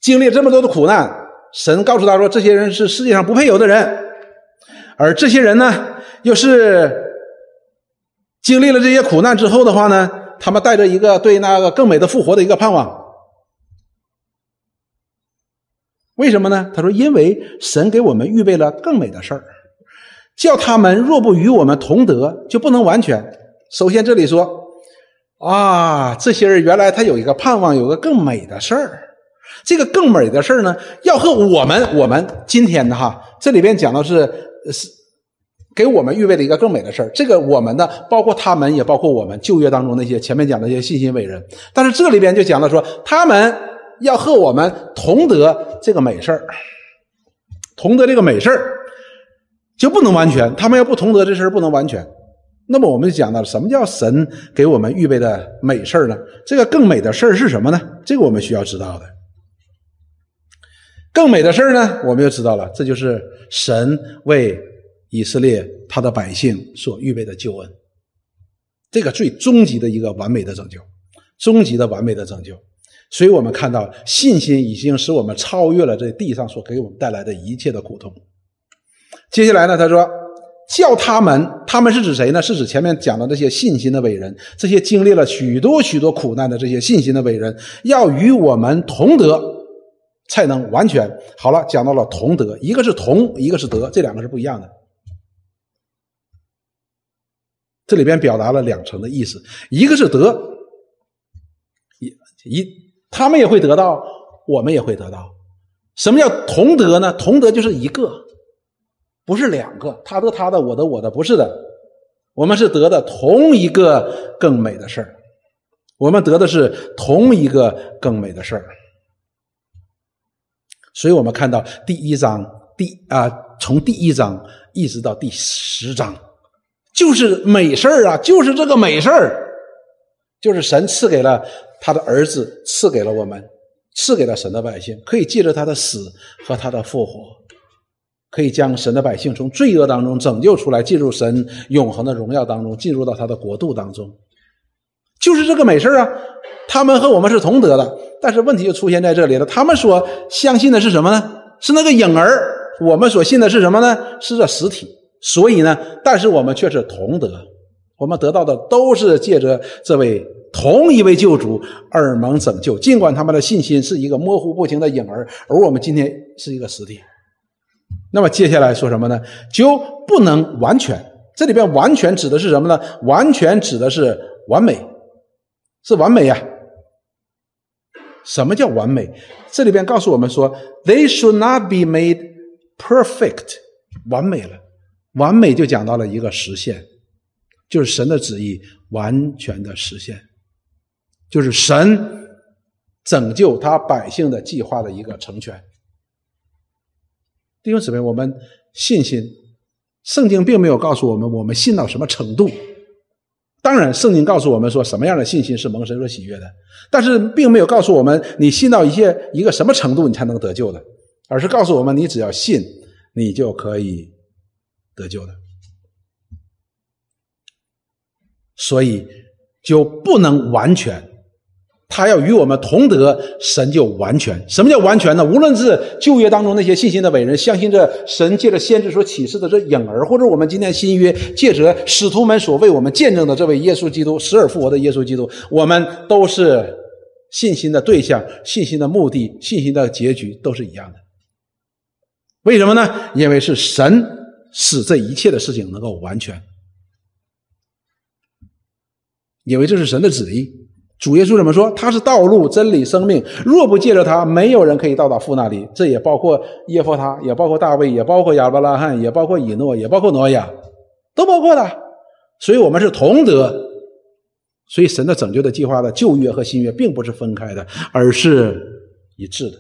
Speaker 1: 经历这么多的苦难？神告诉他说，这些人是世界上不配有的人，而这些人呢，又是经历了这些苦难之后的话呢，他们带着一个对那个更美的复活的一个盼望。为什么呢？他说：“因为神给我们预备了更美的事儿，叫他们若不与我们同德，就不能完全。首先这里说，啊，这些人原来他有一个盼望，有个更美的事儿。这个更美的事儿呢，要和我们我们今天的哈，这里边讲的是是给我们预备了一个更美的事儿。这个我们呢，包括他们，也包括我们旧约当中那些前面讲的那些信心伟人。但是这里边就讲了说他们。”要和我们同得这个美事儿，同得这个美事儿，就不能完全。他们要不同得这事儿，不能完全。那么我们就讲到了，什么叫神给我们预备的美事儿呢？这个更美的事儿是什么呢？这个我们需要知道的。更美的事儿呢，我们就知道了，这就是神为以色列他的百姓所预备的救恩，这个最终极的一个完美的拯救，终极的完美的拯救。所以我们看到，信心已经使我们超越了这地上所给我们带来的一切的苦痛。接下来呢，他说：“叫他们，他们是指谁呢？是指前面讲的这些信心的伟人，这些经历了许多许多苦难的这些信心的伟人，要与我们同德，才能完全。”好了，讲到了同德，一个是同，一个是德，这两个是不一样的。这里边表达了两层的意思，一个是得，一一。他们也会得到，我们也会得到。什么叫同德呢？同德就是一个，不是两个。他得他的，我得我的，不是的。我们是得的同一个更美的事儿，我们得的是同一个更美的事儿。所以我们看到第一章第啊，从第一章一直到第十章，就是美事儿啊，就是这个美事儿，就是神赐给了。他的儿子赐给了我们，赐给了神的百姓，可以借着他的死和他的复活，可以将神的百姓从罪恶当中拯救出来，进入神永恒的荣耀当中，进入到他的国度当中。就是这个美事啊！他们和我们是同德的，但是问题就出现在这里了。他们所相信的是什么呢？是那个影儿。我们所信的是什么呢？是这实体。所以呢，但是我们却是同德，我们得到的都是借着这位。同一位救主而蒙拯救，尽管他们的信心是一个模糊不清的影儿，而我们今天是一个实体。那么接下来说什么呢？就不能完全。这里边完全指的是什么呢？完全指的是完美，是完美呀。什么叫完美？这里边告诉我们说，They should not be made perfect，完美了。完美就讲到了一个实现，就是神的旨意完全的实现。就是神拯救他百姓的计划的一个成全。弟兄姊妹，我们信心，圣经并没有告诉我们我们信到什么程度。当然，圣经告诉我们说什么样的信心是蒙神所喜悦的，但是并没有告诉我们你信到一些一个什么程度你才能得救的，而是告诉我们你只要信，你就可以得救的。所以就不能完全。他要与我们同得，神就完全。什么叫完全呢？无论是旧约当中那些信心的伟人，相信着神借着先知所启示的这影儿，或者我们今天新约借着使徒们所为我们见证的这位耶稣基督死而复活的耶稣基督，我们都是信心的对象、信心的目的、信心的结局都是一样的。为什么呢？因为是神使这一切的事情能够完全，因为这是神的旨意。主耶稣怎么说？他是道路、真理、生命。若不借着他，没有人可以到达父那里。这也包括耶和他，也包括大卫，也包括亚伯拉罕，也包括以诺，也包括挪亚，都包括的。所以我们是同德。所以神的拯救的计划的旧约和新约并不是分开的，而是一致的。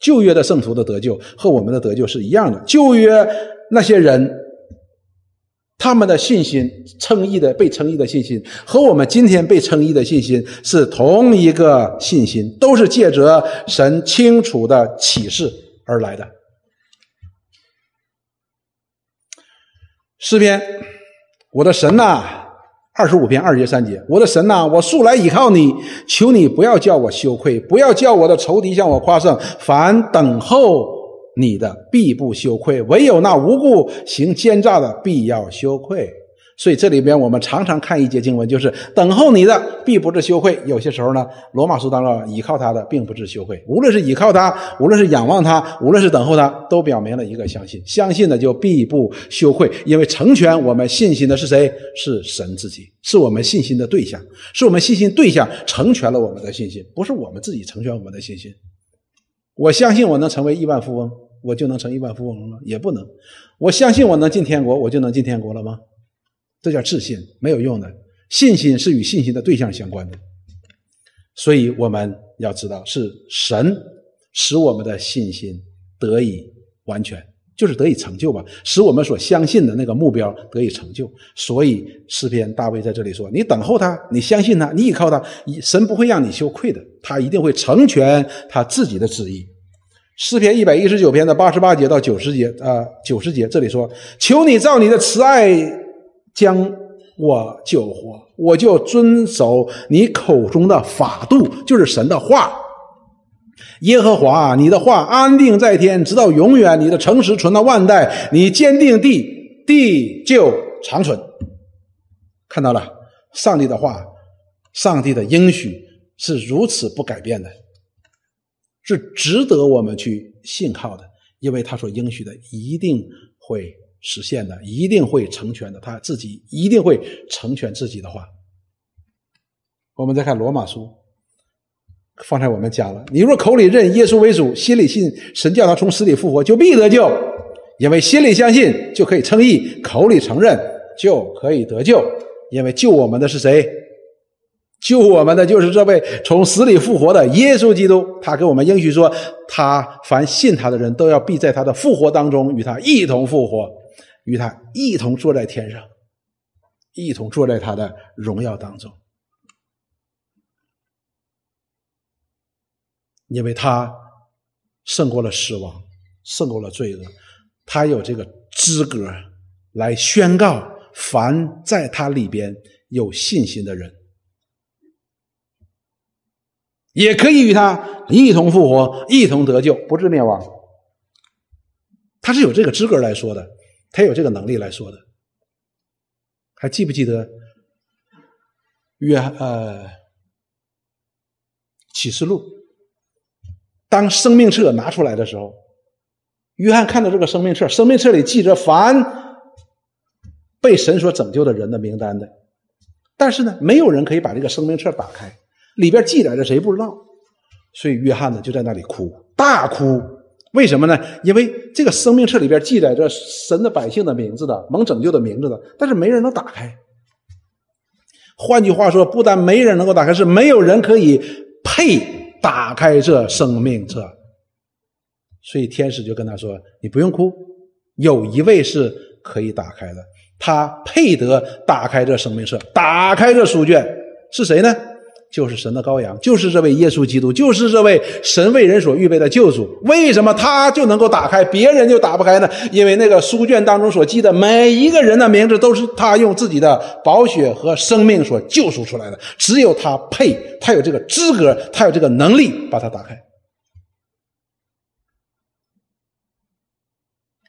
Speaker 1: 旧约的圣徒的得救和我们的得救是一样的。旧约那些人。他们的信心称义的被称义的信心和我们今天被称义的信心是同一个信心，都是借着神清楚的启示而来的。诗篇，我的神呐，二十五篇二节三节，我的神呐，我素来倚靠你，求你不要叫我羞愧，不要叫我的仇敌向我夸胜，凡等候。你的必不羞愧，唯有那无故行奸诈的必要羞愧。所以这里边我们常常看一节经文，就是等候你的必不是羞愧。有些时候呢，罗马书当中倚靠他的并不是羞愧。无论是倚靠他，无论是仰望他，无论是等候他，都表明了一个相信。相信的就必不羞愧，因为成全我们信心的是谁？是神自己，是我们信心的对象，是我们信心对象成全了我们的信心，不是我们自己成全我们的信心。我相信我能成为亿万富翁。我就能成亿万富翁了吗？也不能。我相信我能进天国，我就能进天国了吗？这叫自信，没有用的。信心是与信心的对象相关的，所以我们要知道，是神使我们的信心得以完全，就是得以成就吧，使我们所相信的那个目标得以成就。所以诗篇大卫在这里说：“你等候他，你相信他，你依靠他，神不会让你羞愧的，他一定会成全他自己的旨意。”诗篇一百一十九篇的八十八节到九十节，啊，九十节这里说：“求你照你的慈爱将我救活，我就遵守你口中的法度，就是神的话。耶和华，你的话安定在天，直到永远；你的诚实存到万代，你坚定地，地就长存。”看到了，上帝的话，上帝的应许是如此不改变的。是值得我们去信靠的，因为他所应许的一定会实现的，一定会成全的，他自己一定会成全自己的话。我们再看罗马书，方才我们讲了，你若口里认耶稣为主，心里信神叫他从死里复活，就必得救，因为心里相信就可以称义，口里承认就可以得救，因为救我们的是谁？救我们的就是这位从死里复活的耶稣基督，他给我们应许说，他凡信他的人都要必在他的复活当中与他一同复活，与他一同坐在天上，一同坐在他的荣耀当中，因为他胜过了死亡，胜过了罪恶，他有这个资格来宣告凡在他里边有信心的人。也可以与他一同复活，一同得救，不致灭亡。他是有这个资格来说的，他有这个能力来说的。还记不记得约呃启示录？当生命册拿出来的时候，约翰看到这个生命册，生命册里记着凡被神所拯救的人的名单的，但是呢，没有人可以把这个生命册打开。里边记载着谁不知道，所以约翰呢就在那里哭，大哭。为什么呢？因为这个生命册里边记载着神的百姓的名字的，蒙拯救的名字的，但是没人能打开。换句话说，不但没人能够打开，是没有人可以配打开这生命册。所以天使就跟他说：“你不用哭，有一位是可以打开的，他配得打开这生命册，打开这书卷，是谁呢？”就是神的羔羊，就是这位耶稣基督，就是这位神为人所预备的救主。为什么他就能够打开，别人就打不开呢？因为那个书卷当中所记的每一个人的名字，都是他用自己的宝血和生命所救赎出来的。只有他配，他有这个资格，他有这个能力把它打开。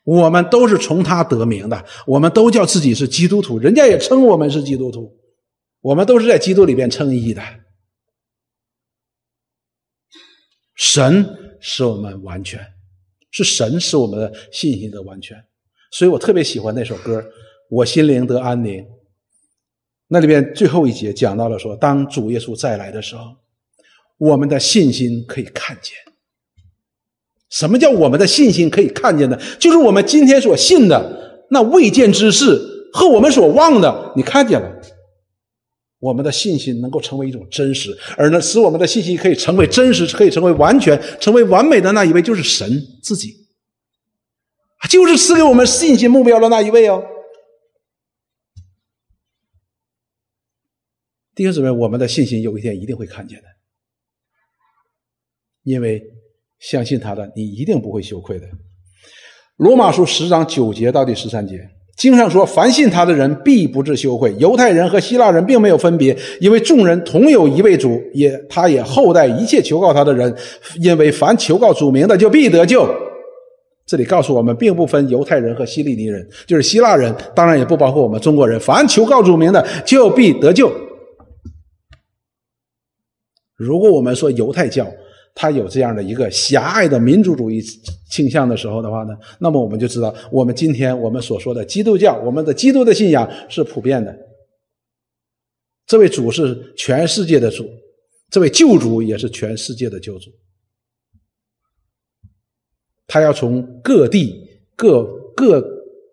Speaker 1: 我们都是从他得名的，我们都叫自己是基督徒，人家也称我们是基督徒，我们都是在基督里边称义的。神使我们完全，是神使我们的信心的完全，所以我特别喜欢那首歌《我心灵得安宁》。那里边最后一节讲到了说，当主耶稣再来的时候，我们的信心可以看见。什么叫我们的信心可以看见的？就是我们今天所信的那未见之事和我们所望的，你看见了。我们的信心能够成为一种真实，而呢，使我们的信心可以成为真实，可以成为完全，成为完美的那一位，就是神自己，就是赐给我们信心目标的那一位哦。弟兄姊妹，我们的信心有一天一定会看见的，因为相信他的，你一定不会羞愧的。罗马书十章九节到第十三节。经上说：“凡信他的人，必不至羞愧。犹太人和希腊人并没有分别，因为众人同有一位主，也他也厚待一切求告他的人。因为凡求告主名的，就必得救。”这里告诉我们，并不分犹太人和希利尼人，就是希腊人，当然也不包括我们中国人。凡求告主名的，就必得救。如果我们说犹太教，他有这样的一个狭隘的民族主义倾向的时候的话呢，那么我们就知道，我们今天我们所说的基督教，我们的基督的信仰是普遍的。这位主是全世界的主，这位救主也是全世界的救主。他要从各地各各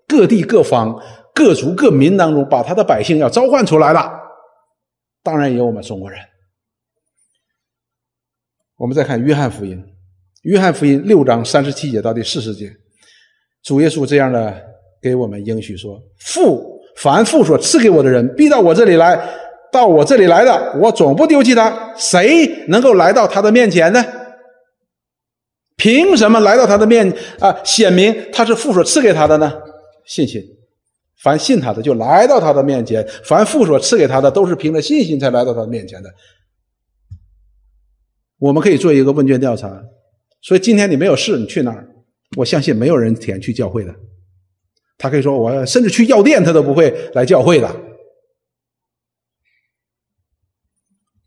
Speaker 1: 各地各方各族各民当中把他的百姓要召唤出来了，当然也有我们中国人。我们再看约翰福音，约翰福音六章三十七节到第四十节，主耶稣这样的给我们应许说：“父凡父所赐给我的人，必到我这里来；到我这里来的，我总不丢弃他。谁能够来到他的面前呢？凭什么来到他的面啊？显明他是父所赐给他的呢？信心，凡信他的就来到他的面前；凡父所赐给他的，都是凭着信心才来到他的面前的。”我们可以做一个问卷调查，所以今天你没有事，你去哪儿？我相信没有人填去教会的。他可以说，我甚至去药店，他都不会来教会的。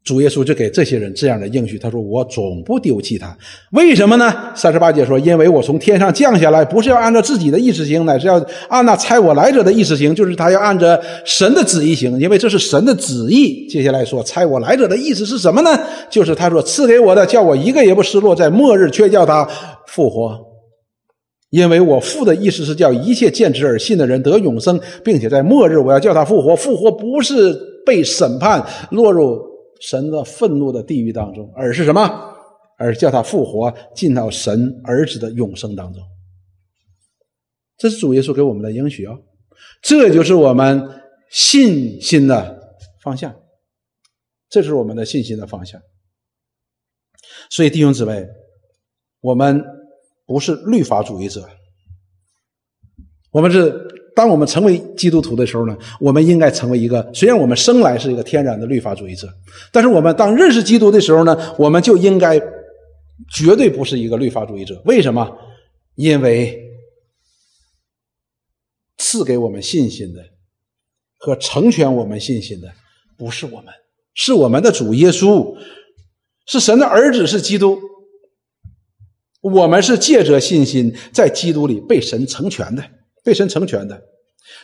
Speaker 1: 主耶稣就给这些人这样的应许，他说：“我总不丢弃他。为什么呢？”三十八节说：“因为我从天上降下来，不是要按照自己的意思行，乃是要按那差我来者的意思行，就是他要按着神的旨意行，因为这是神的旨意。”接下来说：“差我来者的意思是什么呢？就是他说赐给我的，叫我一个也不失落，在末日却叫他复活。因为我父的意思是叫一切见之而信的人得永生，并且在末日我要叫他复活。复活不是被审判落入。”神的愤怒的地狱当中，而是什么？而叫他复活，进到神儿子的永生当中。这是主耶稣给我们的应许哦！这就是我们信心的方向，这是我们的信心的方向。所以弟兄姊妹，我们不是律法主义者，我们是。当我们成为基督徒的时候呢，我们应该成为一个。虽然我们生来是一个天然的律法主义者，但是我们当认识基督的时候呢，我们就应该绝对不是一个律法主义者。为什么？因为赐给我们信心的和成全我们信心的不是我们，是我们的主耶稣，是神的儿子，是基督。我们是借着信心在基督里被神成全的。被神成全的，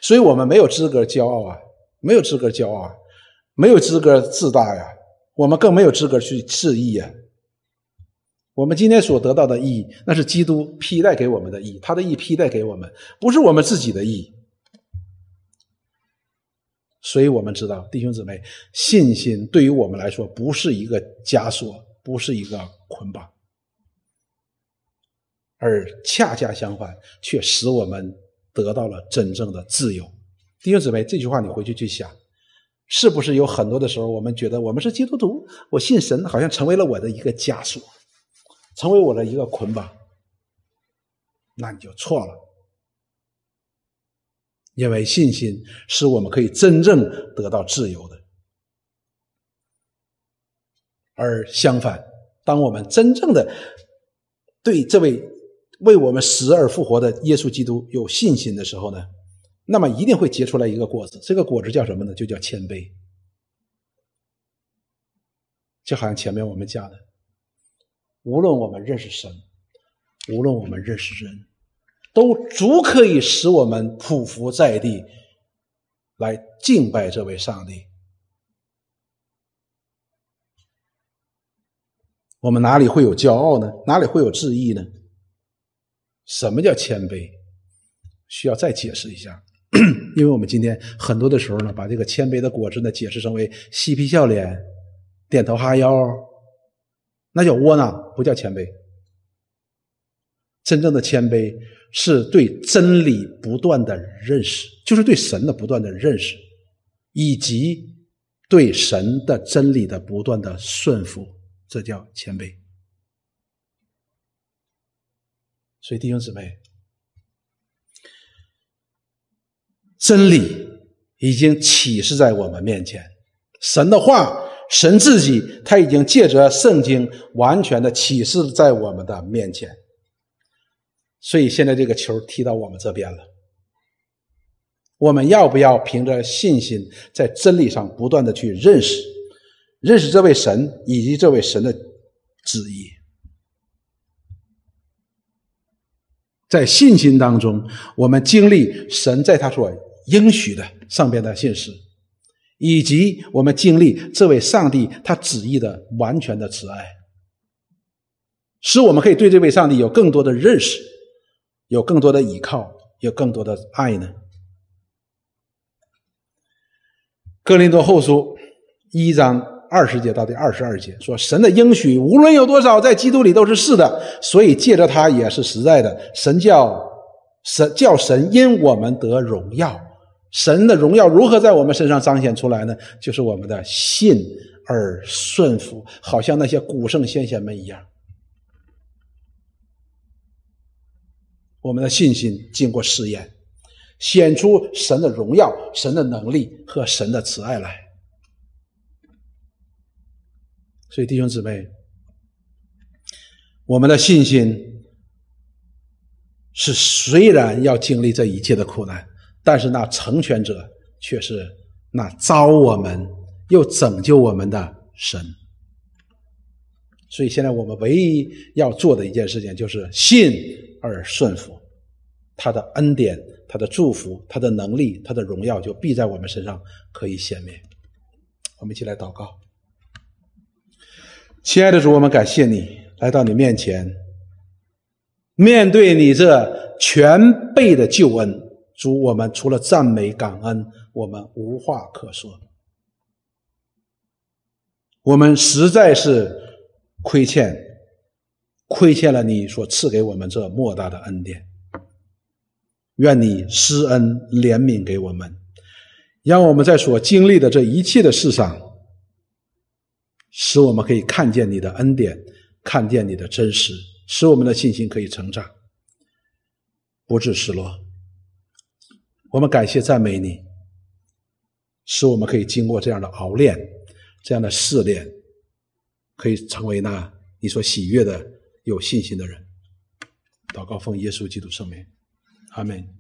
Speaker 1: 所以我们没有资格骄傲啊，没有资格骄傲啊，没有资格自大呀，我们更没有资格去质疑呀。我们今天所得到的意义，那是基督披带给我们的意义，他的意义披戴给我们，不是我们自己的意义。所以我们知道，弟兄姊妹，信心对于我们来说不是一个枷锁，不是一个捆绑，而恰恰相反，却使我们。得到了真正的自由，弟兄姊妹，这句话你回去去想，是不是有很多的时候，我们觉得我们是基督徒，我信神，好像成为了我的一个枷锁，成为我的一个捆绑？那你就错了，因为信心是我们可以真正得到自由的，而相反，当我们真正的对这位为我们死而复活的耶稣基督有信心的时候呢？那么一定会结出来一个果子，这个果子叫什么呢？就叫谦卑。就好像前面我们讲的，无论我们认识神，无论我们认识人，都足可以使我们匍匐在地，来敬拜这位上帝。我们哪里会有骄傲呢？哪里会有自义呢？什么叫谦卑？需要再解释一下。因为我们今天很多的时候呢，把这个谦卑的果子呢解释成为嬉皮笑脸、点头哈腰，那叫窝囊，不叫谦卑。真正的谦卑是对真理不断的认识，就是对神的不断的认识，以及对神的真理的不断的顺服，这叫谦卑。所以弟兄姊妹。真理已经启示在我们面前，神的话，神自己，他已经借着圣经完全的启示在我们的面前。所以现在这个球踢到我们这边了，我们要不要凭着信心，在真理上不断的去认识，认识这位神以及这位神的旨意，在信心当中，我们经历神在他所。应许的上边的信实，以及我们经历这位上帝他旨意的完全的慈爱，使我们可以对这位上帝有更多的认识，有更多的依靠，有更多的爱呢？哥林多后书一章二十节到第二十二节说：“神的应许无论有多少，在基督里都是是的，所以借着他也是实在的。神叫神叫神因我们得荣耀。”神的荣耀如何在我们身上彰显出来呢？就是我们的信而顺服，好像那些古圣先贤们一样。我们的信心经过试验，显出神的荣耀、神的能力和神的慈爱来。所以弟兄姊妹，我们的信心是虽然要经历这一切的苦难。但是那成全者却是那招我们又拯救我们的神，所以现在我们唯一要做的一件事情就是信而顺服，他的恩典、他的祝福、他的能力、他的荣耀就必在我们身上可以显明。我们一起来祷告，亲爱的主，我们感谢你来到你面前，面对你这全备的救恩。主，我们除了赞美感恩，我们无话可说。我们实在是亏欠，亏欠了你所赐给我们这莫大的恩典。愿你施恩怜悯给我们，让我们在所经历的这一切的事上，使我们可以看见你的恩典，看见你的真实，使我们的信心可以成长，不致失落。我们感谢赞美你，使我们可以经过这样的熬炼、这样的试炼，可以成为那你所喜悦的、有信心的人。祷告奉耶稣基督圣名，阿门。